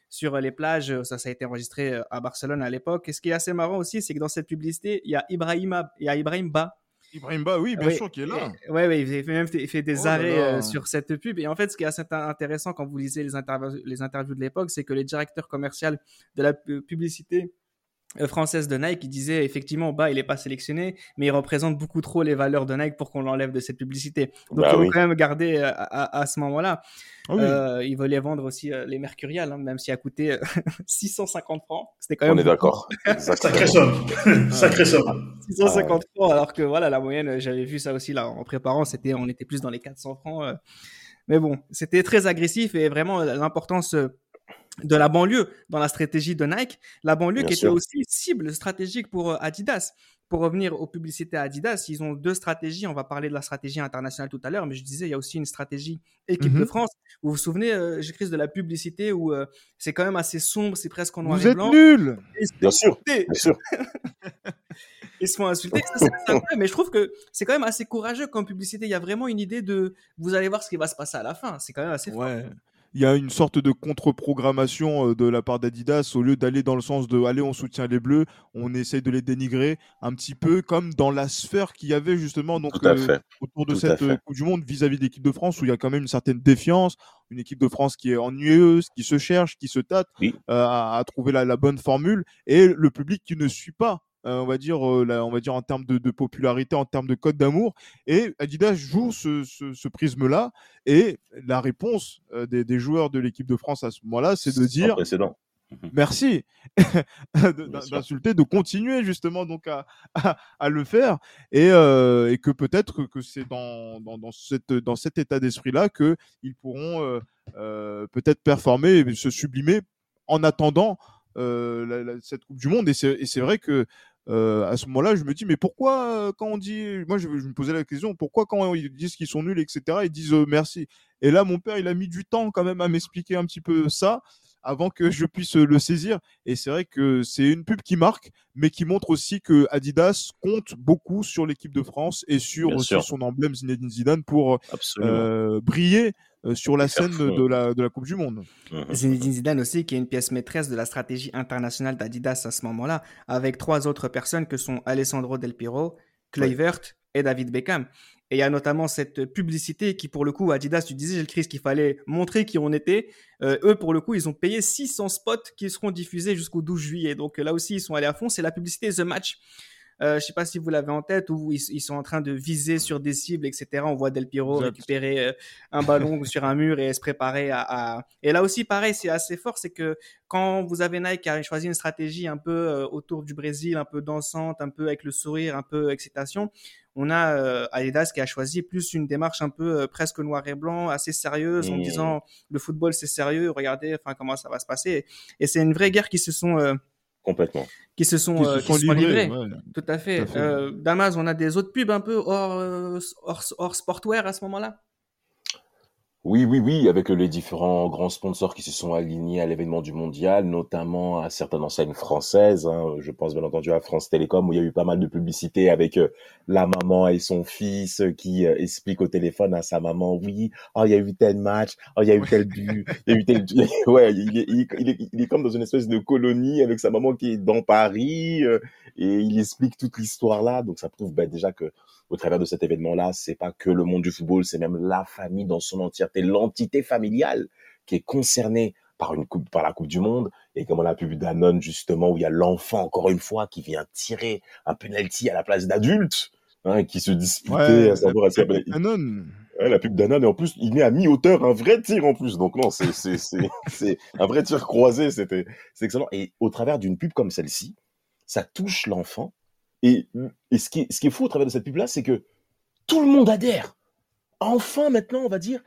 sur les plages. Ça, ça a été enregistré euh, à Barcelone à l'époque. Et ce qui est assez marrant aussi, c'est que dans cette publicité, il y a Ibrahim, il y a Ibrahim Ba. Ibrahim Ba, oui, bien sûr, qui est là. Oui, ouais, il fait même fait des oh arrêts euh, sur cette pub. Et en fait, ce qui est assez intéressant quand vous lisez les, les interviews de l'époque, c'est que les directeurs commerciaux de la publicité française de Nike qui disait effectivement bah il n'est pas sélectionné mais il représente beaucoup trop les valeurs de Nike pour qu'on l'enlève de cette publicité. Donc bah il faut quand même garder euh, à, à, ce moment-là. Ah euh, il voulait vendre aussi les Mercurial hein, même si a coûté 650 francs. C'était quand même on est d'accord. sacré somme. Sacré somme. 650 francs alors que voilà la moyenne j'avais vu ça aussi là en préparant c'était on était plus dans les 400 francs mais bon c'était très agressif et vraiment l'importance de la banlieue dans la stratégie de Nike. La banlieue qui était aussi cible stratégique pour euh, Adidas. Pour revenir aux publicités Adidas, ils ont deux stratégies. On va parler de la stratégie internationale tout à l'heure, mais je disais, il y a aussi une stratégie équipe de mhm. France. Vous vous souvenez, euh, j'écris de la publicité où euh, c'est quand même assez sombre, c'est presque en noir et blanc. Vous êtes nul Bien sûr, bien sûr. ils se font insulter. mais je trouve que c'est quand même assez courageux comme publicité. Il y a vraiment une idée de vous allez voir ce qui va se passer à la fin. C'est quand même assez fort il y a une sorte de contre-programmation euh, de la part d'Adidas. Au lieu d'aller dans le sens de allez, on soutient les Bleus, on essaye de les dénigrer. Un petit peu comme dans la sphère qu'il y avait justement donc, euh, autour de cette euh, Coupe du Monde vis-à-vis de l'équipe de France où il y a quand même une certaine défiance, une équipe de France qui est ennuyeuse, qui se cherche, qui se tâte à, trouver la, bonne formule. Et le public qui ne suit pas on va dire, euh, on va dire en termes de, popularité, en termes de code d'amour. Et Adidas joue ce, prisme-là. Et la réponse euh, des, joueurs de l'équipe de France à ce moment-là, c'est de dire précédent. Mhm. merci d'insulter, de continuer justement donc à, le faire et, que peut-être que c'est dans, dans, cette, dans cet état d'esprit-là qu'ils pourront peut-être performer et se sublimer en attendant cette Coupe du Monde. Et c'est vrai que euh, à ce moment-là, je me dis, mais pourquoi euh, quand on dit, moi je, me posais la question, pourquoi quand ils disent qu'ils sont nuls, etc., ils disent euh, merci. Et là, mon père, il a mis du temps quand même à m'expliquer un petit peu ça avant que je puisse le saisir. Et c'est vrai que c'est une pub qui marque, mais qui montre aussi que Adidas compte beaucoup sur l'équipe de France et sur aussi son emblème Zinedine Zidane pour briller euh, sur la scène de la, de la Coupe du Monde. Zinedine Zidane aussi, qui est une pièce maîtresse de la stratégie internationale d'Adidas à ce moment-là, avec trois autres personnes que sont Alessandro Del Piro, Kluivert et David Beckham. Et il y a notamment cette publicité qui, pour le coup, Adidas, tu disais, Gilles Christ, qu'il fallait montrer qui on était. Euh, eux, pour le coup, ils ont payé 600 spots qui seront diffusés jusqu'au 12 juillet. Donc là aussi, ils sont allés à fond. C'est la publicité The Match euh, je ne sais pas si vous l'avez en tête, où ils, sont en train de viser sur des cibles, etc. On voit Del Piro récupérer euh, un ballon sur un mur et se préparer à, Et là aussi, pareil, c'est assez fort, c'est que quand vous avez Nike qui a choisi une stratégie un peu euh, autour du Brésil, un peu dansante, un peu avec le sourire, un peu excitation, on a Adidas qui a choisi plus une démarche un peu presque noir et blanc, assez sérieuse, en mmh. disant le football c'est sérieux, regardez, enfin comment ça va se passer. Et c'est une vraie guerre qui se sont Complètement. Qui se sont, euh, livrés. Tout à fait. Euh, Damas, on a des autres pubs un peu hors, euh, hors, hors sportwear à ce moment-là? Oui, oui, oui, avec les différents grands sponsors qui se sont alignés à l'événement du mondial, notamment à certaines enseignes françaises. Hein. Je pense bien entendu à France Télécom où il y a eu pas mal de publicité avec euh, la maman et son fils euh, qui euh, explique au téléphone à sa maman, oui, oh, il y a eu tel match, oh, il y a eu tel but, il y a eu tel... ouais, il est, il, est, il est, comme dans une espèce de colonie avec sa maman qui est dans Paris et il explique toute l'histoire là. Donc ça prouve ben, déjà que au travers de cet événement-là, c'est pas que le monde du football, c'est même la famille dans son entièreté, l'entité familiale qui est concernée par une coupe, par la Coupe du Monde. Et comme on a pu Danone, justement, où il y a l'enfant, encore une fois, qui vient tirer un penalty à la place d'adultes, hein, qui se disputait à savoir à Danone. Ouais, la pub d'Anon, et en plus, il met à mi-hauteur un vrai tir en plus. Donc non, c'est, c'est, c'est, un vrai tir croisé, c'était, c'est excellent. Et au travers d'une pub comme celle-ci, ça touche l'enfant et, ce, qui est, ce qui est fou au travers de cette pub-là, c'est que tout le monde adhère. Enfin, maintenant, on va dire,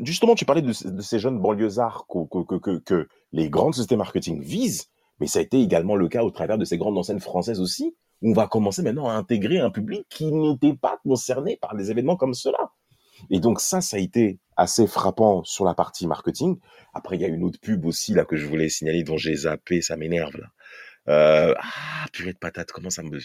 justement, tu parlais de, ces jeunes banlieusards que, que, que, les grandes sociétés marketing visent, mais ça a été également le cas au travers de ces grandes enseignes françaises aussi, où on va commencer maintenant à intégrer un public qui n'était pas concerné par des événements comme cela. Et donc ça, ça a été assez frappant sur la partie marketing. Après, il y a une autre pub aussi là que je voulais signaler dont j'ai zappé, ça m'énerve là. Euh, ah, purée de patate, comment ça me...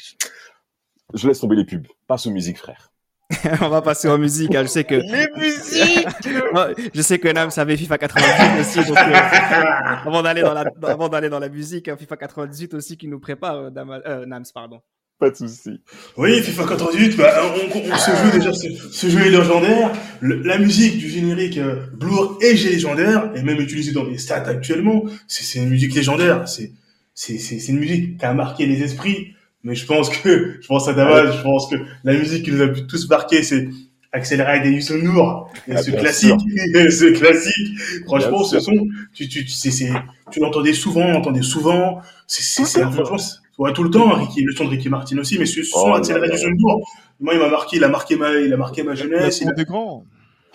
Je laisse tomber les pubs. Passe aux musiques, frère. on va passer aux musiques. Hein. Je sais que. Les musiques Je sais que Nams avait FIFA 98 aussi. Donc, euh, avant d'aller dans, la... avant d'aller dans la musique, hein, FIFA 98 aussi qui nous prépare, euh, euh, Nams, pardon. Pas de souci. Oui, FIFA 98, bah, on, on se joue déjà, ce, jeu est légendaire. la musique du générique euh, Blur est légendaire, et même utilisée dans les stats actuellement. C'est une musique légendaire. C'est c'est une musique qui a marqué les esprits. Mais je pense que, je pense à Damas, je pense que la musique qui nous a tous marqué, c'est Accelerate des Youssou Nour. Ah, ce classique, ce classique. Franchement, ce son, tu, tu, c'est, tu l'entendais souvent, on l'entendait souvent. C'est, c'est, franchement, ouais, tout le temps, Ricky, le son de Ricky Martin aussi, mais ce son oh, Accelerate des Youssou Nour, moi, il m'a marqué, il a marqué ma, il a marqué ma jeunesse. Il a... grand.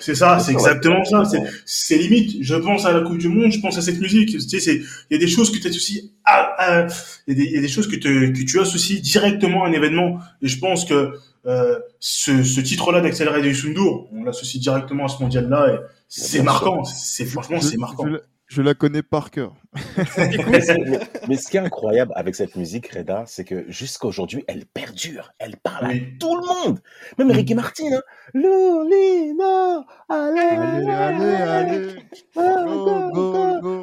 C'est ça, c'est exactement ça. C'est limite. Je pense à la Coupe du Monde, je pense à cette musique. Tu sais, il y a des choses que tu associes à, il y, a des choses que, te, que tu associes directement à un événement. Et je pense que euh, ce, ce titre-là d'Accéléré du Sundour, on l'associe directement à ce mondial-là. Et c'est marquant. C'est franchement, c'est marquant. Je la connais par cœur. mais, ce qui est incroyable avec cette musique, Reda, c'est que jusqu'à aujourd'hui, elle perdure. Elle parle à tout le monde. Même Ricky Martin. Hein. Lolina, allez, allez, allez, allez.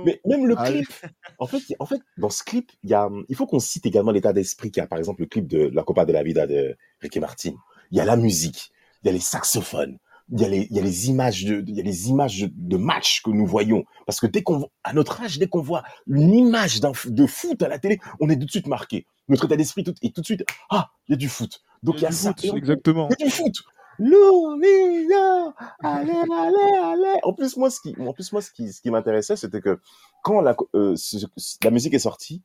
Mais même le clip. En fait, en fait, dans ce clip, il, y a, il faut qu'on cite également l'état d'esprit qu'il y a, par exemple, le clip de La Copa de la Vida de Ricky Martin. Il y a la musique, il y a les saxophones, il y a les, il y a les images de, il y a les images de, matchs que nous voyons. Parce que dès qu'on, à notre âge, dès qu'on voit une image de foot à la télé, on est tout de suite marqué. Notre état d'esprit tout, est tout de suite, ah, il y a du foot. Donc il y a, ça. exactement. Il y a du foot. Lumina, allez, allez, allez. En plus, moi, ce qui, en plus, moi, ce qui, ce qui m'intéressait, c'était que quand la, euh, la musique est sortie,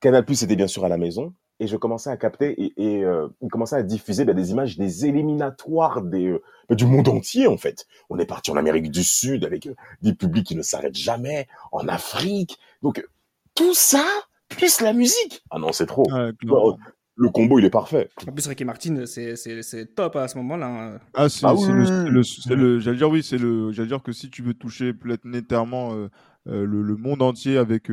Canal Plus était bien sûr à la maison, et je commençais à capter et, et euh, il commençait à diffuser bah, des images des éliminatoires des, euh, bah, du monde entier en fait. On est parti en Amérique du Sud avec euh, des publics qui ne s'arrêtent jamais, en Afrique. Donc tout ça plus la musique. Ah non, c'est trop. le combo, il est parfait. En plus, Ricky Martin, c'est top à ce moment-là. Hein. Ah, c'est ah le, j'allais dire oui, c'est le, j'allais dire que si tu veux toucher planétairement euh, le, le, monde entier avec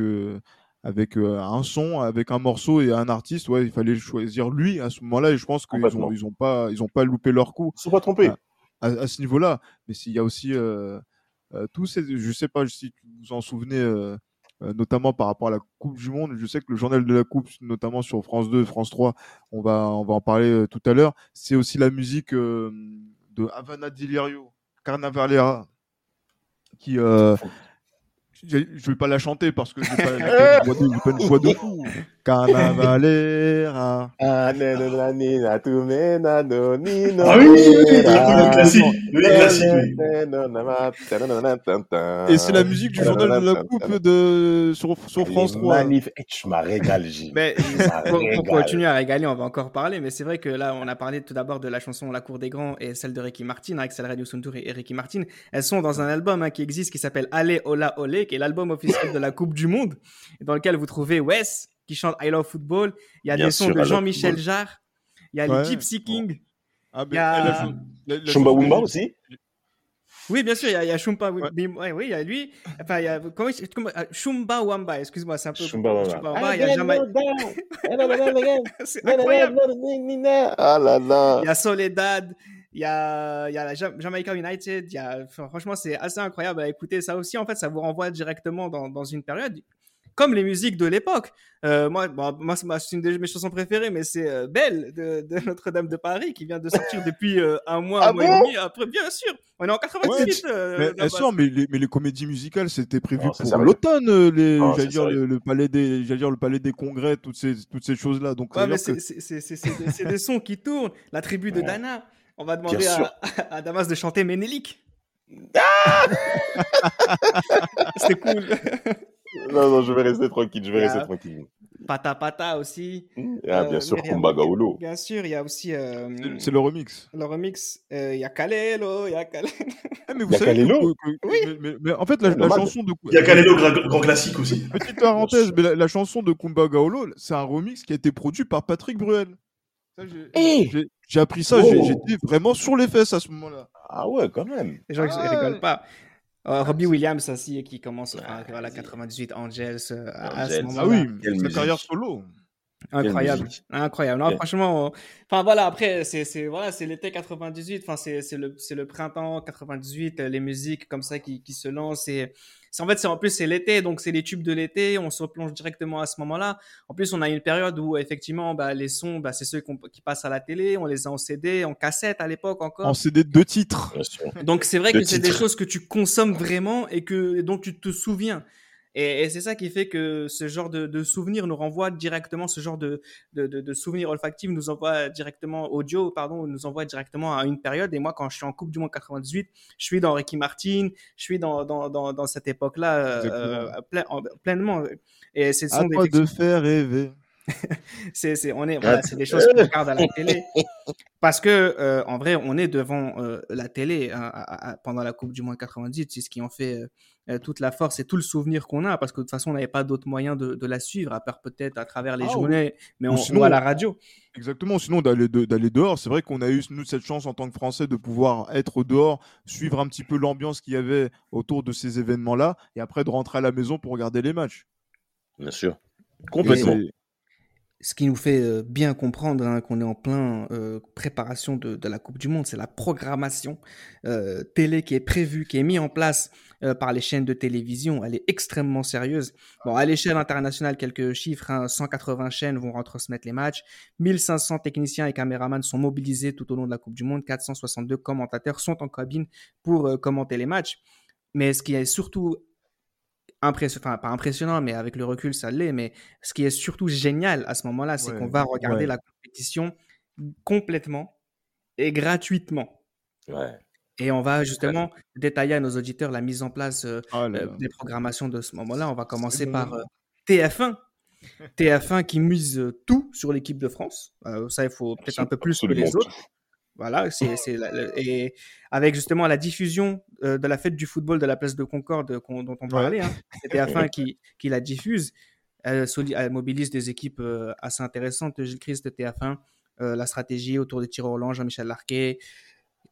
avec euh, un son, avec un morceau et un artiste, ouais, il fallait choisir lui à ce moment-là. Et je pense qu'ils ont, ils ont pas, ils ont pas loupé leur coup. Ils sont pas trompés. À, ce niveau-là. Mais s'il y a aussi euh, euh, tous ces, je sais pas si vous en souvenez, euh, notamment par rapport à la Coupe du Monde. Je sais que le journal de la Coupe, notamment sur France 2, France 3, on va, on va en parler tout à l'heure. C'est aussi la musique de Havana Dilirio, Carnavalera, qui je ne vais pas la chanter parce que je n'ai pas, pas, une voix de fou. Carnavalera. Ah oui, le classique. Et c'est la musique du journal de la coupe de, sur, sur France 3. Magnifique. Tu m'as régalé, Mais pour, pour, continuer à régaler, on va encore parler. Mais c'est vrai que là, on a parlé tout d'abord de la chanson La Cour des Grands et celle de Ricky Martin, avec celle Radio Suntour et Ricky Martin. Elles sont dans un album hein, qui existe qui s'appelle Allez, Ola, Olé, qui est l'album officiel de la Coupe du Monde, dans lequel vous trouvez Wes, qui chante I Love Football. Il y a des sons de Jean-Michel Jarre. Il y a les Gypsy King. Ah, il y a... Shumba Wumba aussi oui, bien sûr, il y a, il y a Shumba, oui, oui, il y a lui. Enfin, il y a comment, comment euh, Shumba Wamba, excuse-moi, c'est un peu. Shumba Wamba. il y a Jamaïque. c'est incroyable. Ah là là. Il y a Soledad. Il y a, il y a la Jamaica United. Il y a, franchement, c'est assez incroyable à écouter. Ça aussi, en fait, ça vous renvoie directement dans, dans une période comme les musiques de l'époque. Euh, moi, bon, moi c'est une de mes chansons préférées, mais c'est euh, Belle de, Notre-Dame de Paris qui vient de sortir depuis euh, un mois, ah un mois et demi. Après, bien sûr, on est en 98. mais, bien sûr, mais les, mais les comédies musicales, c'était prévu pour l'automne. Les, j'allais dire le, palais des, j'allais dire le palais des congrès, toutes ces, toutes ces choses-là. Donc, ouais, c'est, c'est, c'est, des sons qui tournent. La tribu de Dana. On va demander à, à, Damas de chanter Ménélique. Ah C'était cool. Non, non, je vais rester tranquille, je vais rester tranquille. Pata Pata aussi. Ah, bien euh, sûr, Kumba Gaulo. Bien sûr, il y a aussi. Euh, c'est le remix. Le remix. Euh, il y a Kalelo, il y a Kalelo. Ah, mais vous savez Kalelo Oui. Mais, en fait, la, chanson de. Il y a Kalelo, grand, classique aussi. Petite parenthèse, mais la, chanson de Kumba Gaulo, c'est un remix qui a été produit par Patrick Bruel. Eh j'ai appris ça, j'étais vraiment sur les fesses à ce moment-là. Ah ouais, quand même. Les gens ne ah. rigolent pas. Euh, Robbie Williams aussi qui commence à la 98 Angels, euh, à ce moment-là. Ah oui, sa carrière solo. Incroyable, incroyable. Non, franchement, enfin voilà, après c'est voilà, c'est l'été 98, enfin c'est c'est le c'est le printemps 98, les musiques comme ça qui qui se lancent et en fait, c'est en plus c'est l'été, donc c'est les tubes de l'été. On se plonge directement à ce moment-là. En plus, on a une période où effectivement, bah, les sons, bah, c'est ceux qui passent à la télé. On les a en CD, en cassette à l'époque encore. En CD de deux titres. Donc c'est vrai que c'est des choses que tu consommes vraiment et que dont tu te souviens. Et, c'est ça qui fait que ce genre de, de souvenirs nous renvoie directement, ce genre de, de, de, de souvenirs olfactifs nous envoie directement, audio, pardon, nous envoie directement à une période. Et moi, quand je suis en Coupe du Monde 98, je suis dans Ricky Martin, je suis dans, dans, dans, dans cette époque-là euh, pleinement. Et c'est à de faire rêver. c'est, on est, voilà, c'est des choses qu'on regarde à la télé. Parce que, euh, en vrai, on est devant euh, la télé hein, pendant la Coupe du Monde 90. C'est ce qui en fait toute la force et tout le souvenir qu'on a. Parce que de toute façon, on n'avait pas d'autre moyen de, la suivre, à part peut-être à travers les ah journées, mais on, sinon, à la radio. Exactement. Sinon, d'aller, d'aller dehors, c'est vrai qu'on a eu, nous, cette chance en tant que Français de pouvoir être dehors, suivre un petit peu l'ambiance qu'il y avait autour de ces événements-là, et après de rentrer à la maison pour regarder les matchs. Bien sûr. Complètement ce qui nous fait euh, bien comprendre hein, qu'on est en plein euh, préparation de, la Coupe du Monde, c'est la programmation euh, télé qui est prévue, qui est mise en place par les chaînes de télévision. Elle est extrêmement sérieuse. Bon, à l'échelle internationale, quelques chiffres 180 hein, chaînes vont retransmettre les matchs, 1500 techniciens et caméramans sont mobilisés tout au long de la Coupe du Monde, 462 commentateurs sont en cabine pour commenter les matchs. Mais ce qui est surtout impressionnant, enfin pas impressionnant, mais avec le recul, ça l'est. Mais ce qui est surtout génial à ce moment-là, c'est qu'on va regarder la compétition complètement et gratuitement. Et on va justement détailler à nos auditeurs la mise en place euh, oh des programmations de ce moment-là. On va commencer par euh, TF1. TF1 qui mise tout sur l'équipe de France. ça, il faut peut-être un peu plus que les autres. Voilà, c'est, et avec justement la diffusion de la fête du football de la place de Concorde dont on parlait, hein, c'était afin qui, qui la diffuse. Elle, mobilise des équipes assez intéressantes. Gilles Christ de TF1, euh, la stratégie autour de Thierry Roland, Jean-Michel Larquet,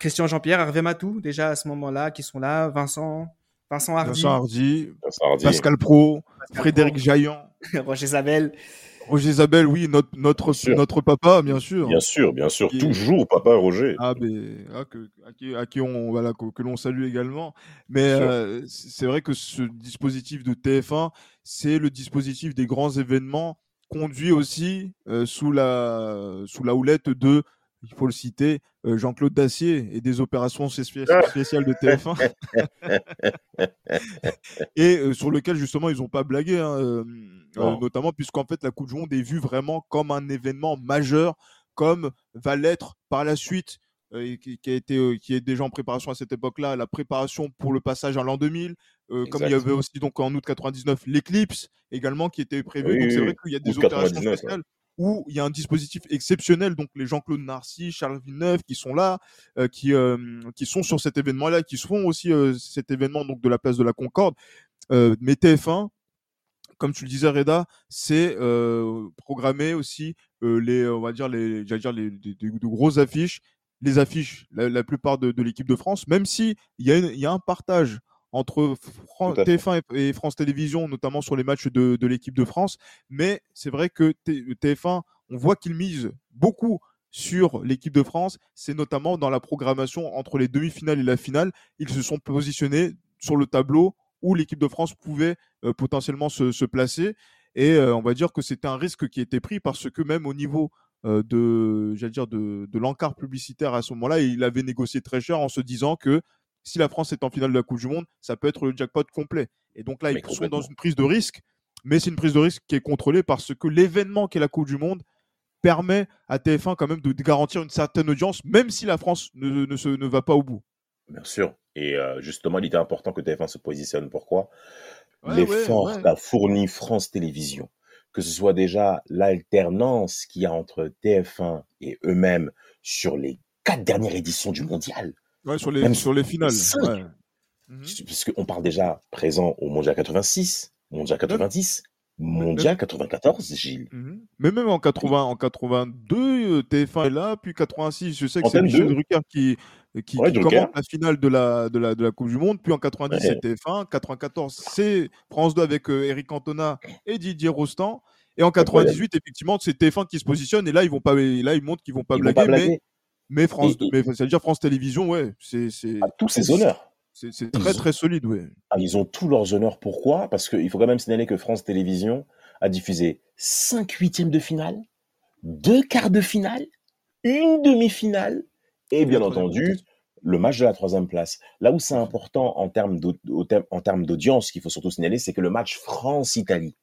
Christian Jean-Pierre, Hervé Matou, déjà à ce moment-là, qui sont là, Vincent, Vincent Hardy, Vincent Pascal Pro, Frédéric Jaillant, Roger Isabelle. Roger Isabelle, oui, notre, notre, notre papa, bien sûr. Bien sûr, bien sûr, toujours papa Roger. Ah, mais, ah, que, à, qui, on, voilà, que, l'on salue également. Mais euh, c'est vrai que ce dispositif de TF1, c'est le dispositif des grands événements conduit aussi euh, sous, la, sous la houlette de il faut le citer, euh, Jean-Claude Dacier et des opérations spéciales de TF1. et euh, sur lequel, justement, ils n'ont pas blagué, hein, euh, notamment puisqu'en fait, la Coupe du Monde est vue vraiment comme un événement majeur, comme va l'être par la suite. Qui, a été, qui est déjà en préparation à cette époque-là, la préparation pour le passage à l'an 2000, comme il y avait aussi donc en août 99 l'éclipse également qui était prévu. donc c'est vrai qu'il y a des opérations spéciales où il y a un dispositif exceptionnel, donc les Jean-Claude Narcy, Charles Villeneuve qui sont là, euh, qui, euh, qui sont sur cet événement-là, qui font aussi euh, cet événement donc de la place de la Concorde. mais TF1, comme tu le disais Reda, c'est programmer aussi les, on va dire les, dire les, grosses affiches, les affiches, la, plupart de, de l'équipe de France, même si il y, y, a un partage entre TF1 et, France Télévisions, notamment sur les matchs de, l'équipe de France. Mais c'est vrai que TF1, on voit qu'il mise beaucoup sur l'équipe de France. C'est notamment dans la programmation entre les demi-finales et la finale. Ils se sont positionnés sur le tableau où l'équipe de France pouvait euh, potentiellement se, placer. Et euh, on va dire que c'était un risque qui était pris parce que même au niveau euh, de, dire de, de l'encart publicitaire à ce moment-là, il avait négocié très cher en se disant que si la France est en finale de la Coupe du Monde, ça peut être le jackpot complet. Et donc là, ils sont dans une prise de risque, mais c'est une prise de risque qui est contrôlée parce que l'événement qu'est la Coupe du Monde permet à TF1 quand même de garantir une certaine audience, même si la France ne, ne, se, ne va pas au bout. Bien sûr. Et euh, justement, il était important que TF1 se positionne. Pourquoi? L'effort qu'a fourni France Télévisions, que ce soit déjà l'alternance qu'il y a entre TF1 et eux-mêmes sur les quatre dernières éditions du mondial. Ouais, sur les, sur les finales. Ouais. Mhm. Puisqu'on parle déjà présent au Mondial 86, Mondial 90, Mondial 94, Gilles. Mhm. Mais même en 80, en 82, euh, TF1 est là, puis 86, je sais que c'est Michel Drucker qui, qui, commence la finale de la, de, la, de la Coupe du Monde, puis en 90, c'est TF1, 94, c'est France 2 avec euh, Eric Cantona et Didier Rostand, et en 98, effectivement, c'est TF1 qui se positionne, et là, ils vont pas, là, ils montrent qu'ils vont pas blaguer, vont pas blaguer. mais mais France, mais ça veut dire France Télévisions, ouais, c'est à tous ses honneurs. C'est très très solide, ouais. Ah, ils ont tous leurs honneurs. Pourquoi? Parce qu'il faut quand même signaler que France Télévisions a diffusé 5 huitièmes de finale, 2 quarts de finale, une demi-finale et bien entendu le match de la troisième place. Là où c'est important en termes d'audience, qu'il faut surtout signaler, c'est que le match France-Italie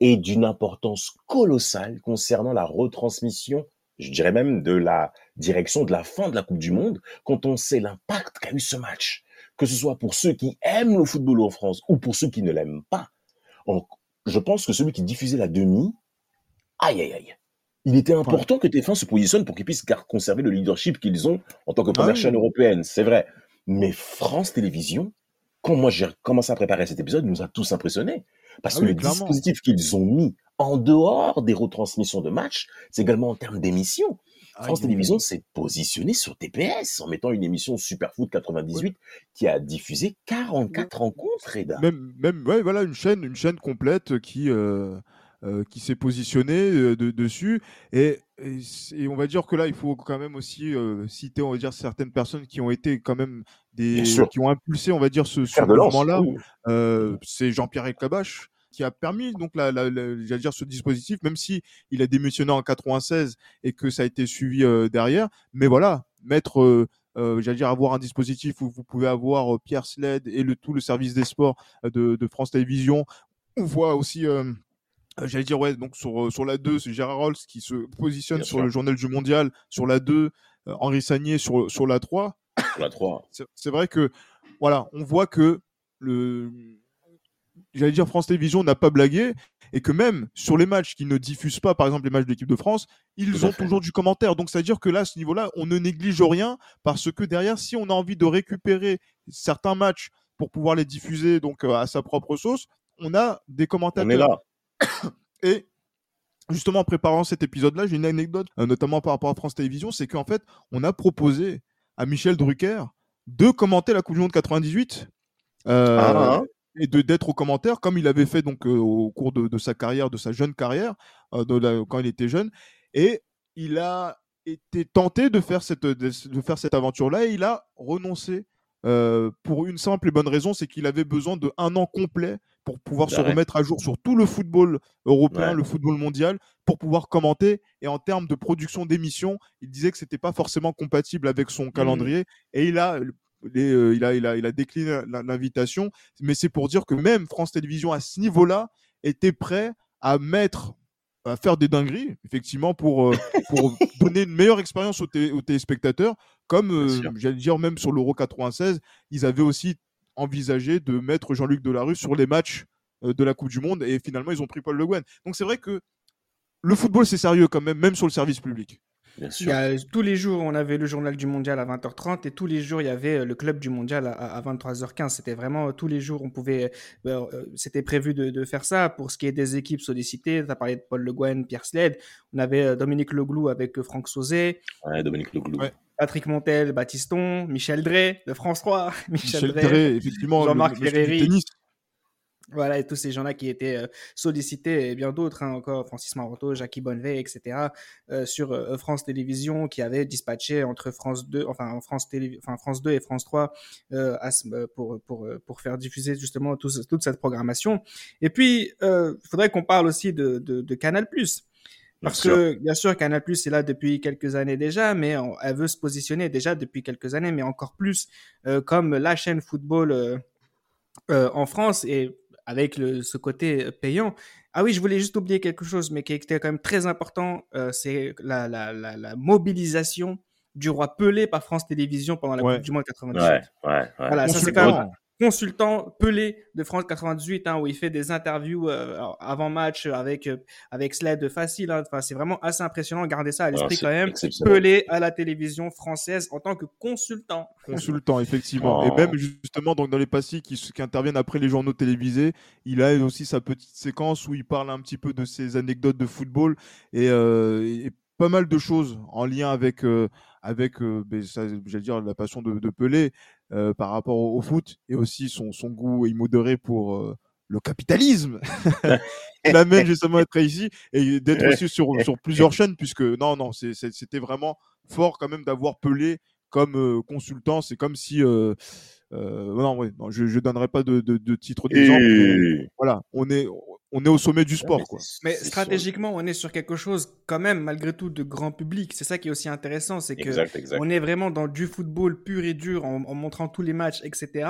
est d'une importance colossale concernant la retransmission je dirais même de la direction de la fin de la Coupe du Monde, quand on sait l'impact qu'a eu ce match, que ce soit pour ceux qui aiment le football en France ou pour ceux qui ne l'aiment pas. je pense que celui qui diffusait la demi aïe, aïe, aïe. Il était important que TF1 se positionne pour qu'ils puissent conserver le leadership qu'ils ont en tant que première ah chaîne européenne, c'est vrai. Mais France Télévisions, quand moi j'ai commencé à préparer cet épisode, nous a tous impressionnés. Parce ah que le dispositif qu'ils ont mis en dehors des retransmissions de matchs, c'est également en termes d'émissions. Ah, France Télévisions s'est positionné sur TPS en mettant une émission Superfoot 98 qui a diffusé 44 rencontres. Même, même ouais, voilà, une chaîne, une chaîne complète qui, euh, euh, qui s'est positionnée euh, dessus. Et, et, on va dire que là, il faut quand même aussi citer, on va dire, certaines personnes qui ont été quand même des, qui ont impulsé, on va dire, ce, ce mouvement-là. C'est Jean-Pierre Elkabach qui a permis donc la, dire ce dispositif, même si il a démissionné en 96 et que ça a été suivi euh, derrière. Mais voilà, mettre, euh, euh, j'allais dire avoir un dispositif où vous pouvez avoir Pierre Sled et le tout le service des sports de, France Télévisions. On voit aussi j'allais dire ouais donc sur sur la 2 c'est Gérard Rolls qui se positionne sur le journal du mondial sur la 2 Henri Sagnier sur sur la 3 la 3 c'est vrai que voilà on voit que le j'allais dire France Télévisions n'a pas blagué et que même sur les matchs qui ne diffusent pas, par exemple les matchs de l'équipe de France, ils ont toujours du commentaire. Donc, c'est-à-dire que là, à ce niveau-là, on ne néglige rien parce que derrière, si on a envie de récupérer certains matchs pour pouvoir les diffuser donc euh, à sa propre sauce, on a des commentateurs. On est là. Et justement, en préparant cet épisode-là, j'ai une anecdote, euh, notamment par rapport à France Télévisions, c'est qu'en fait, on a proposé à Michel Drucker de commenter la Coupe du Monde 98. Euh, ah, hein et de d'être aux commentaires comme il avait fait donc euh, au cours de, sa carrière, de sa jeune carrière, euh, de quand il était jeune. Et il a été tenté de faire cette, de, faire cette aventure-là et il a renoncé euh, pour une simple et bonne raison, c'est qu'il avait besoin de un an complet pour pouvoir se remettre à jour sur tout le football européen, le football mondial, pour pouvoir commenter. Et en termes de production d'émissions, il disait que c'était pas forcément compatible avec son mmh. calendrier. Et il a euh, il, a, il, a, il a décliné l'invitation, mais c'est pour dire que même France Télévisions à ce niveau-là était prêt à mettre à faire des dingueries, effectivement, pour, euh, pour donner une meilleure expérience aux, téléspectateurs. Comme, euh, j'allais dire, même sur l'Euro 96, ils avaient aussi envisagé de mettre Jean-Luc Delarue sur les matchs de la Coupe du Monde et finalement, ils ont pris Paul Le Guen. Donc, c'est vrai que le football, c'est sérieux quand même, même sur le service public. Bien sûr. tous les jours, on avait le journal du mondial à 20h30 et tous les jours, il y avait euh, le club du mondial à, 23h15. C'était vraiment euh, tous les jours, on pouvait. Euh, c'était prévu de, faire ça. Pour ce qui est des équipes sollicitées, tu as parlé de Paul Le Guen, Pierre Sled. On avait Dominique Leglou avec Franck Sauzet. Ouais, Dominique Leglou. Patrick Montel, Baptiston, Michel Drey de France 3. Michel, Drey, effectivement. Jean-Marc Ferreri. Voilà, et tous ces gens-là qui étaient euh, sollicités, et bien d'autres, hein, encore Francis Maroto, Jackie Bonnevet, etc., euh, sur euh, France Télévisions, qui avaient dispatché entre France 2, enfin, France, Télé, enfin, France 2 et France 3 pour, pour, pour faire diffuser justement toute cette programmation. Et puis, il faudrait qu'on parle aussi de, de, de Canal+. Parce que, bien sûr, Canal Plus est là depuis quelques années déjà, mais elle veut se positionner déjà depuis quelques années, mais encore plus comme la chaîne football en France. Et avec le, ce côté euh, payant. Ah oui, je voulais juste oublier quelque chose, mais qui était quand même très important, euh, c'est la, la, la, la, mobilisation du roi Pelé par France Télévisions pendant la Coupe du Monde 98. Ouais, ouais, Voilà, ça c'est quand même consultant Pelé de France 98, hein, où il fait des interviews euh, avant match avec euh, avec Sled facile. Hein. Enfin, c'est vraiment assez impressionnant. Gardez ça à l'esprit quand même. Pelé à la télévision française en tant que consultant. Consultant, effectivement. Et oh. même justement, donc dans les passés qui, qui interviennent après les journaux télévisés, il a aussi sa petite séquence où il parle un petit peu de ses anecdotes de football et, euh, pas mal de choses en lien avec avec ben, j'allais dire la passion de, de Pelé euh, par rapport au, foot et aussi son, son goût immodéré pour euh, le capitalisme l'amène justement à être ici et d'être aussi sur, sur plusieurs chaînes puisque non non c'était vraiment fort quand même d'avoir Pelé comme euh, consultant c'est comme si non, non, je ne donnerai pas de, de, de titre d'exemple. Voilà, on est, on est au sommet du sport. Quoi. Mais stratégiquement, on est sur quelque chose quand même, malgré tout, de grand public. C'est ça qui est aussi intéressant, c'est que on est vraiment dans du football pur et dur, en, montrant tous les matchs, etc.,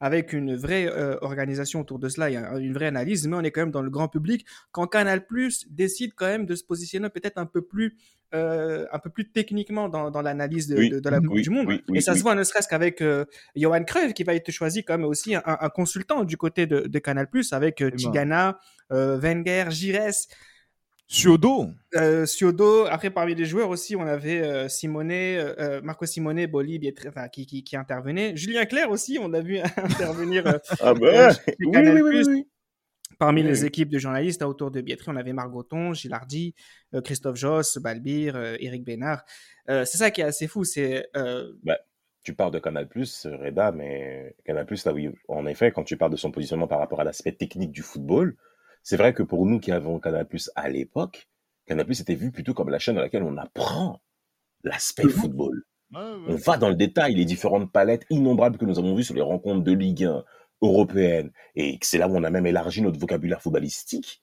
avec une vraie euh, organisation autour de cela, une vraie analyse, mais on est quand même dans le grand public. Quand Canal Plus décide quand même de se positionner peut-être un peu plus euh, un peu plus techniquement dans, dans l'analyse de, de, la Coupe du Monde. et ça se voit ne serait-ce qu'avec euh, Johan Cruyff qui va être choisi comme aussi un, un consultant du côté de, de Canal+, avec euh, Tigana, euh, Wenger, Gires. Siodo. Euh, Siodo. Après, parmi les joueurs aussi, on avait euh, Simone, euh, Marco Simone, Boli, enfin, qui, qui, qui, intervenait. Julien Clerc aussi, on l'a vu intervenir. ah ben, oui, oui, oui, oui, Parmi les équipes de journalistes autour de Bietri, on avait Margoton, Gilardi, Christophe Joss, Balbir, Eric Bénard. c'est ça qui est assez fou. C'est. Bah, tu parles de Canal, Reda, mais Canal, là, oui, en effet, quand tu parles de son positionnement par rapport à l'aspect technique du football, c'est vrai que pour nous qui avons Canal à l'époque, Canal était vu plutôt comme la chaîne dans laquelle on apprend l'aspect football. On va dans le détail, les différentes palettes innombrables que nous avons vues sur les rencontres de Ligue 1 européenne, et c'est là où on a même élargi notre vocabulaire footballistique,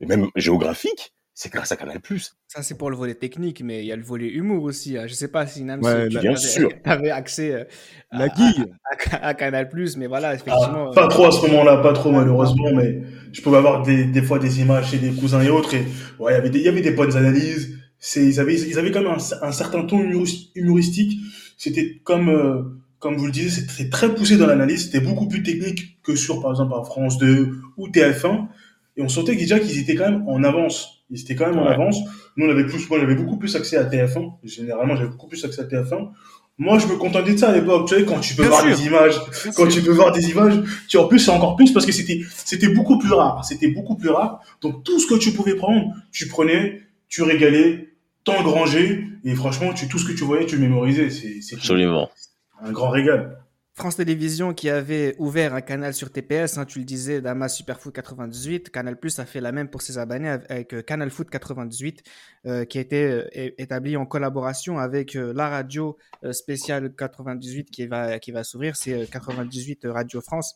et même géographique, c'est grâce à Canal+. Ça, c'est pour le volet technique, mais il y a le volet humour aussi. Hein. Je sais pas si Nam, ouais, tu bien sûr. avais accès euh, à, la guille. À, Canal+, mais voilà, effectivement. Ah, pas trop à ce moment-là, pas trop malheureusement, mais je pouvais avoir des, des fois des images chez des cousins et autres, et ouais, il y avait des, il y avait des bonnes analyses. C'est, ils avaient, ils avaient quand même un, un certain ton humoristique. C'était comme, euh, comme vous le disiez, c'était très poussé dans l'analyse. C'était beaucoup plus technique que sur, par exemple, France 2 ou TF1. Et on sentait déjà qu'ils étaient quand même en avance ils étaient quand même en avance. Nous, on avait plus, moi, j'avais beaucoup plus accès à TF1. Généralement, j'avais beaucoup plus accès à TF1. Moi, je me contentais de ça à l'époque. Tu sais, quand tu peux voir des images, quand tu peux voir des images, tu en plus, c'est encore plus parce que c'était, c'était beaucoup plus rare. C'était beaucoup plus rare. Donc, tout ce que tu pouvais prendre, tu prenais, tu régalais, t'engranger, et franchement, tu, tout ce que tu voyais, tu mémorisais. C'est, c'est absolument un grand régal. France Télévisions qui avait ouvert un canal sur TPS, hein, tu le disais, Damas Superfoot 98. Canal Plus a fait la même pour ses abonnés avec euh, Canal Foot 98, euh, qui a été euh, établi en collaboration avec la radio spéciale 98 qui va, qui va s'ouvrir, c'est 98 Radio France.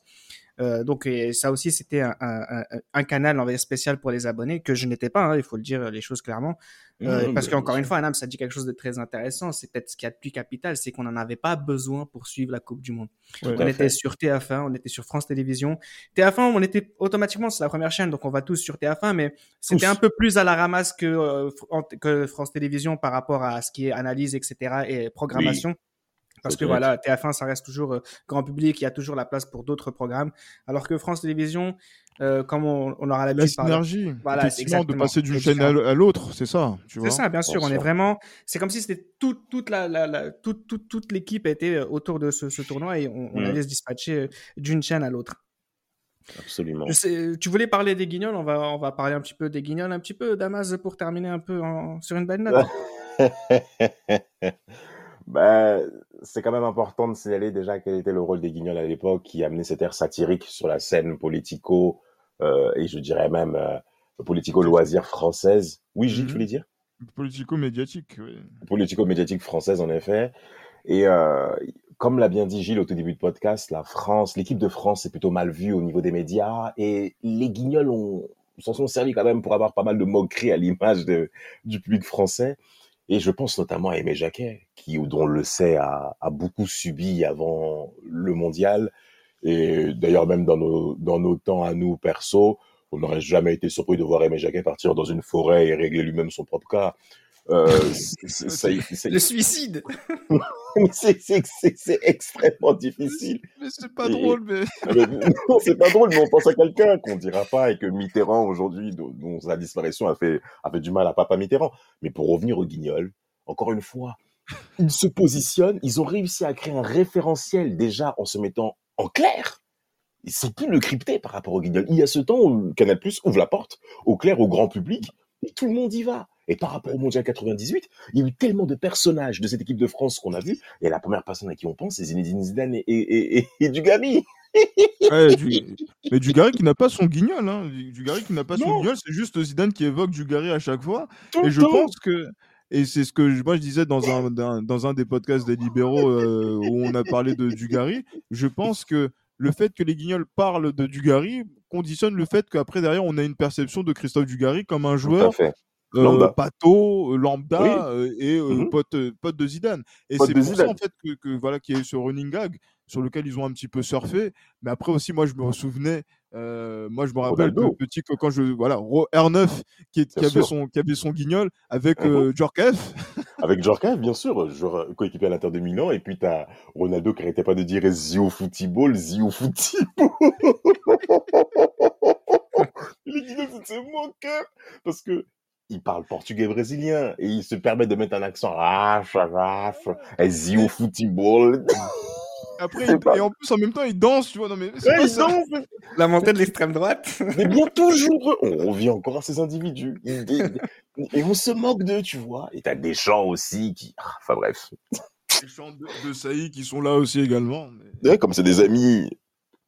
Euh, donc ça aussi c'était un, un, un, canal en spécial pour les abonnés que je n'étais pas, hein, il faut le dire les choses clairement. Euh, parce qu'encore une fois, Anam, ça dit quelque chose de très intéressant. C'est peut-être ce qui y a de plus capital, c'est qu'on n'en avait pas besoin pour suivre la Coupe du Monde. on était sur TF1, on était sur France Télévisions. TF1, on était automatiquement, c'est la première chaîne, donc on va tous sur TF1, mais c'était un peu plus à la ramasse que, euh, que France Télévisions par rapport à ce qui est analyse, etc. et programmation. Parce que voilà, TF1, ça reste toujours euh, grand public, il y a toujours la place pour d'autres programmes. Alors que France Télévisions, euh, comme on, on aura l'habitude de parler. Voilà, de passer d'une chaîne à l'autre, c'est ça. C'est ça, bien sûr. On est vraiment. C'est comme si c'était toute, toute la, la, toute, toute, toute l'équipe était euh, autour de ce, ce tournoi et on, on, mm. allait se dispatcher d'une chaîne à l'autre. Absolument. tu voulais parler des guignols, on va, on va parler un petit peu des guignols, un petit peu, Damas, pour terminer un peu sur une belle note. Ben, c'est quand même important de signaler déjà quel était le rôle des Guignols à l'époque, qui amenait cette ère satirique sur la scène politico euh, et je dirais même euh, politico-loisir française. Oui, Gilles, tu mhm. voulais dire? Politico-médiatique, oui. Politico-médiatique française, en effet. Et euh, comme l'a bien dit Gilles au tout début de podcast, la France, l'équipe de France est plutôt mal vue au niveau des médias et les Guignols ont s'en sont servis quand même pour avoir pas mal de moqueries à l'image du public français. Et je pense notamment à Aimé Jacquet, qui, dont on le sait, a, beaucoup subi avant le mondial. Et d'ailleurs, même dans nos, dans nos temps à nous, perso, on n'aurait jamais été surpris de voir Aimé Jacquet partir dans une forêt et régler lui-même son propre cas. Euh, le suicide C'est extrêmement difficile. Mais c'est pas drôle, mais... non, c'est pas drôle, mais on pense à quelqu'un qu'on dira pas et que Mitterrand, aujourd'hui, dont, sa disparition a fait, a fait du mal à Papa Mitterrand. Mais pour revenir au Guignol, encore une fois, ils se positionnent, ils ont réussi à créer un référentiel déjà en se mettant en clair. Ils sont plus le crypté par rapport au Guignol. Il y a ce temps où Canal Plus ouvre la porte au clair au grand public et tout le monde y va. Et par rapport au Mondial 98, il y a eu tellement de personnages de cette équipe de France qu'on a vu. Et la première personne à qui on pense, c'est Zinedine Zidane et, et, et. Mais Dugarry qui n'a pas son guignol. Hein. Dugarry qui n'a pas son guignol, c'est juste Zidane qui évoque Dugarry à chaque fois. et je pense que et c'est ce que moi je disais dans un, dans un des podcasts des libéraux euh, où on a parlé de Dugarry. Je pense que le fait que les guignols parlent de Dugarry conditionne le fait qu'après derrière on a une perception de Christophe Dugarry comme un joueur lambda. Pato, euh, lambda euh, et mmh pote, pote de Zidane. Et c'est pour ça en fait que, que voilà qu'il y a eu ce running gag sur lequel ils ont un petit peu surfé. Mais après aussi, moi je me souvenais, moi je me rappelle que petit quand je voilà R9 qui, qui avait son qui avait son guignol avec mmh Djorkaeff. avec Djorkaeff, bien sûr, joueur coéquipier à l'Inter de Milan. Et puis tu as Ronaldo qui n'arrêtait pas de dire Zio football, Zio football. Les guignols, c'est mon cœur parce que il parle portugais brésilien et il se permet de mettre un accent raf, raf, y au football. Après, et en plus, en même temps, il danse, tu vois. Non, mais ouais, il danse. La montée de l'extrême droite. Mais bien toujours, on revient encore à ces individus. Et, on se moque d'eux, tu vois. Et t'as des chants aussi qui. Ah, enfin bref. Les chants de, de Saï qui sont là aussi également. Ouais, comme c'est des amis.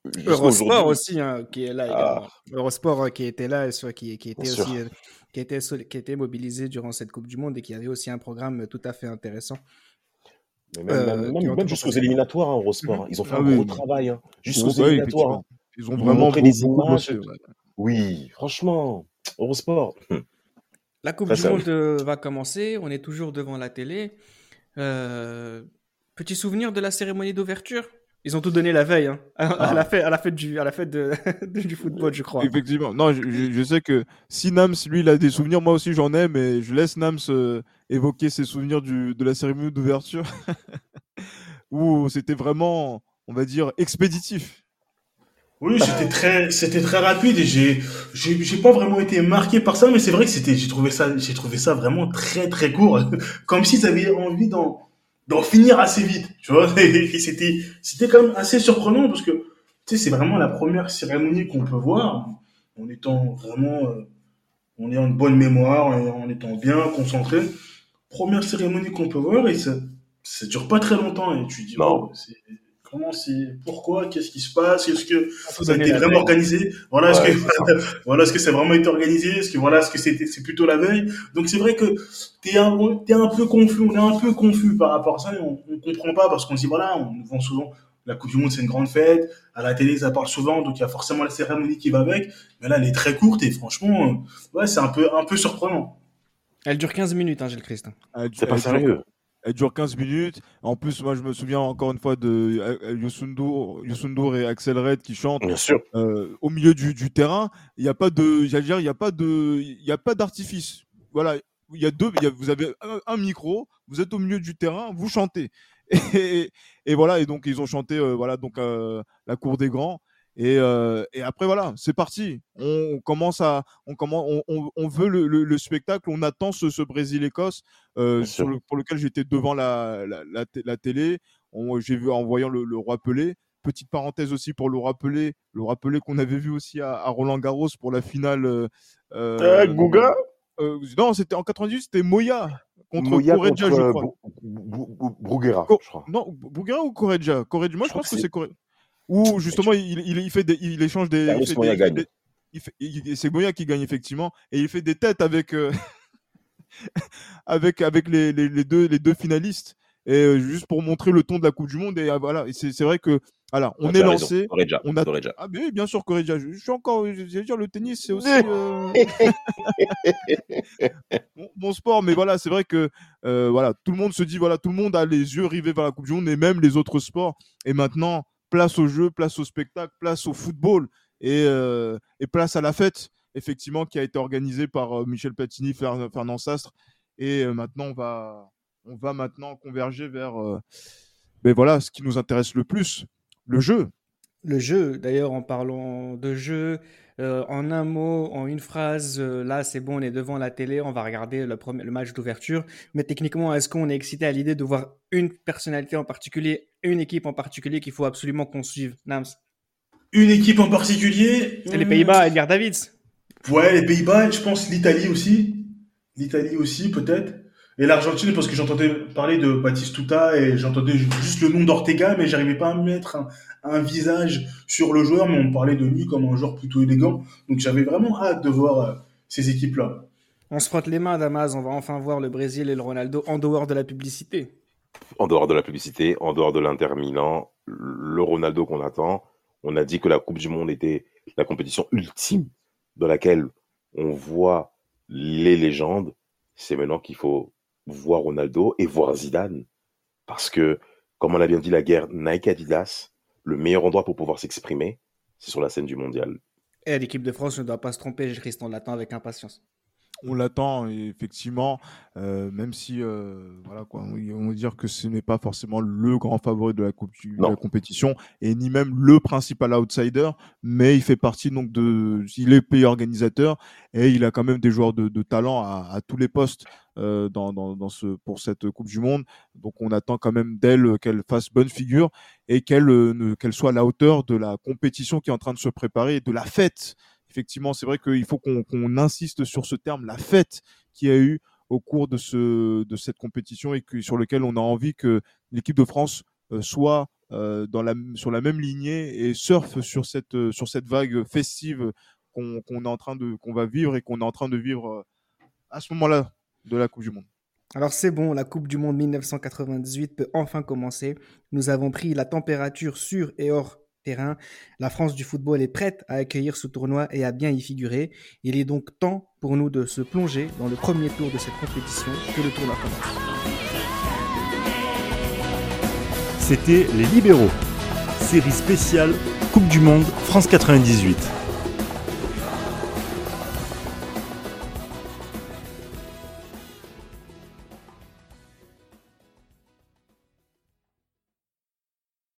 Eurosport aussi, hein, qui est là ah. Eurosport euh, qui était là, qui, qui était aussi. Euh, qui était, qui était mobilisé durant cette Coupe du Monde et qui avait aussi un programme tout à fait intéressant. même, euh, jusqu'aux éliminatoires, hein, Eurosport. Ils ont fait ah un gros travail. Hein, jusqu'aux éliminatoires. Hein. Ils ont vraiment montré des images. Oui, franchement, Eurosport. La Coupe du Monde va commencer. On est toujours devant la télé. petit souvenir de la cérémonie d'ouverture? Ils ont tout donné la veille, hein, à, ah. la fête, à la fête, du, à la fête de, du football, je crois. Effectivement. Non, je, sais que si Nams, lui, il a des souvenirs, moi aussi j'en ai, mais je laisse Nams euh, évoquer ses souvenirs du, de la cérémonie d'ouverture, où c'était vraiment, on va dire, expéditif. Oui, c'était très, c'était très rapide et j'ai, j'ai, pas vraiment été marqué par ça, mais c'est vrai que c'était, j'ai trouvé ça, j'ai trouvé ça vraiment très très court, comme s'ils avaient envie d'en d'en finir assez vite, tu vois. Et c'était, c'était quand même assez surprenant parce que, tu sais, c'est vraiment la première cérémonie qu'on peut voir en étant vraiment, euh, on est en bonne mémoire, en étant bien concentré. Première cérémonie qu'on peut voir et ça, ça dure pas très longtemps et tu dis, oh, c'est, comment c'est, pourquoi, qu'est-ce qui se passe, est-ce que ça a été vraiment organisé, voilà, est-ce que, voilà, est-ce que ça a vraiment été organisé, est-ce que voilà, est-ce que c'était, c'est plutôt la veille. Donc c'est vrai que t'es un, t'es un peu confus, on est un peu confus par rapport à ça, et on, on comprend pas parce qu'on se dit voilà, on nous vend souvent la Coupe du Monde, c'est une grande fête. À la télé, ça parle souvent, donc il y a forcément la cérémonie qui va avec. Mais là, elle est très courte et franchement, ouais, c'est un peu, un peu surprenant. Elle dure 15 minutes, hein, Gilles Christ. C'est pas sérieux. Elle dure 15 minutes. En plus, moi, je me souviens encore une fois de Yosundur, et Axel Red qui chantent euh, au milieu du, terrain. Il n'y a pas de, dire, il n'y a pas de, il y a pas d'artifice. Voilà, il y a deux, vous avez un, micro, vous êtes au milieu du terrain, vous chantez. Et, voilà, et donc ils ont chanté, euh, voilà, donc euh, la cour des grands. Et, euh, et, après, voilà, c'est parti. On, commence à, on, commence, on, on, veut le, le, spectacle, on attend ce, ce Brésil-Écosse euh, le, pour lequel j'étais devant la, la, la, télé. J'ai vu en voyant le, roi Pelé. Petite parenthèse aussi pour le roi Pelé, le roi Pelé qu'on avait vu aussi à, Roland Garros pour la finale. Euh, euh Gouga Non, c'était en 98, c'était Moya contre Moya Correggia, je crois. Bruguera, je crois. Non, Bruguera ou Correggia Correggia, moi je, je pense que c'est Correggia. Où justement il, il, fait des, il échange des. C'est Moya qui gagne effectivement et il fait des têtes avec euh, avec avec les, les, deux les deux finalistes. Et euh, juste pour montrer le ton de la Coupe du Monde et ah, voilà c'est vrai que voilà on est lancé on a ah mais bien sûr Correggia je, suis encore je dire le tennis c'est aussi euh... bon, sport mais voilà c'est vrai que euh, voilà tout le monde se dit voilà tout le monde a les yeux rivés vers la Coupe du Monde et même les autres sports. Et maintenant place au jeu, place au spectacle, place au football et, euh, place à la fête, effectivement, qui a été organisée par euh, Michel Platini, Fernand Sastre. Et euh, maintenant, on va, converger vers ben voilà, ce qui nous intéresse le plus, le jeu. Le jeu, d'ailleurs, en parlant de jeu, en un mot, en une phrase, là c'est bon, on est devant la télé, on va regarder le, le match d'ouverture. Mais techniquement, est-ce qu'on est excité à l'idée de voir une personnalité en particulier, une équipe en particulier qu'il faut absolument qu'on suive Nams Une équipe en particulier C'est les Pays-Bas, Edgar Davids. Ouais, les Pays-Bas, je pense l'Italie aussi. L'Italie aussi, peut-être. Et l'Argentine, parce que j'entendais parler de Batistuta et j'entendais juste le nom d'Ortega, mais j'arrivais pas à mettre un, visage sur le joueur, mais on parlait de lui comme un joueur plutôt élégant. Donc j'avais vraiment hâte de voir euh, ces équipes-là. On se frotte les mains, Damas. On va enfin voir le Brésil et le Ronaldo en dehors de la publicité. En dehors de la publicité, en dehors de l'Inter le Ronaldo qu'on attend. On a dit que la Coupe du Monde était la compétition ultime dans laquelle on voit les légendes. C'est maintenant qu'il faut voir Ronaldo et voir Zidane. Parce que, comme on l'a bien dit, la guerre Nike-Adidas, le meilleur endroit pour pouvoir s'exprimer, c'est sur la scène du mondial. Et l'équipe de France ne doit pas se tromper, Christian l'attend avec impatience. On l'attend effectivement, euh, même si euh, voilà quoi, on va dire que ce n'est pas forcément le grand favori de la, coupe, de la compétition et ni même le principal outsider, mais il fait partie donc de, il est pays organisateur et il a quand même des joueurs de, de talent à, à, tous les postes euh, dans, dans, dans, ce pour cette Coupe du Monde. Donc on attend quand même d'elle qu'elle fasse bonne figure et qu'elle euh, qu'elle soit à la hauteur de la compétition qui est en train de se préparer et de la fête effectivement, c'est vrai qu'il faut qu'on insiste sur ce terme, la fête qui a eu au cours de, ce, de cette compétition et que, sur lequel on a envie que l'équipe de France euh, soit euh, sur la même lignée et surfe sur cette, euh, vague festive qu'on est en train de qu'on va vivre et qu'on est en train de vivre à ce moment-là de la Coupe du Monde. Alors c'est bon, la Coupe du Monde 1998 peut enfin commencer. Nous avons pris la température sur et hors La France du football est prête à accueillir ce tournoi et à bien y figurer. Il est donc temps pour nous de se plonger dans le premier tour de cette compétition que le tournoi commence. C'était Les Libéraux, série spéciale Coupe du Monde France 98.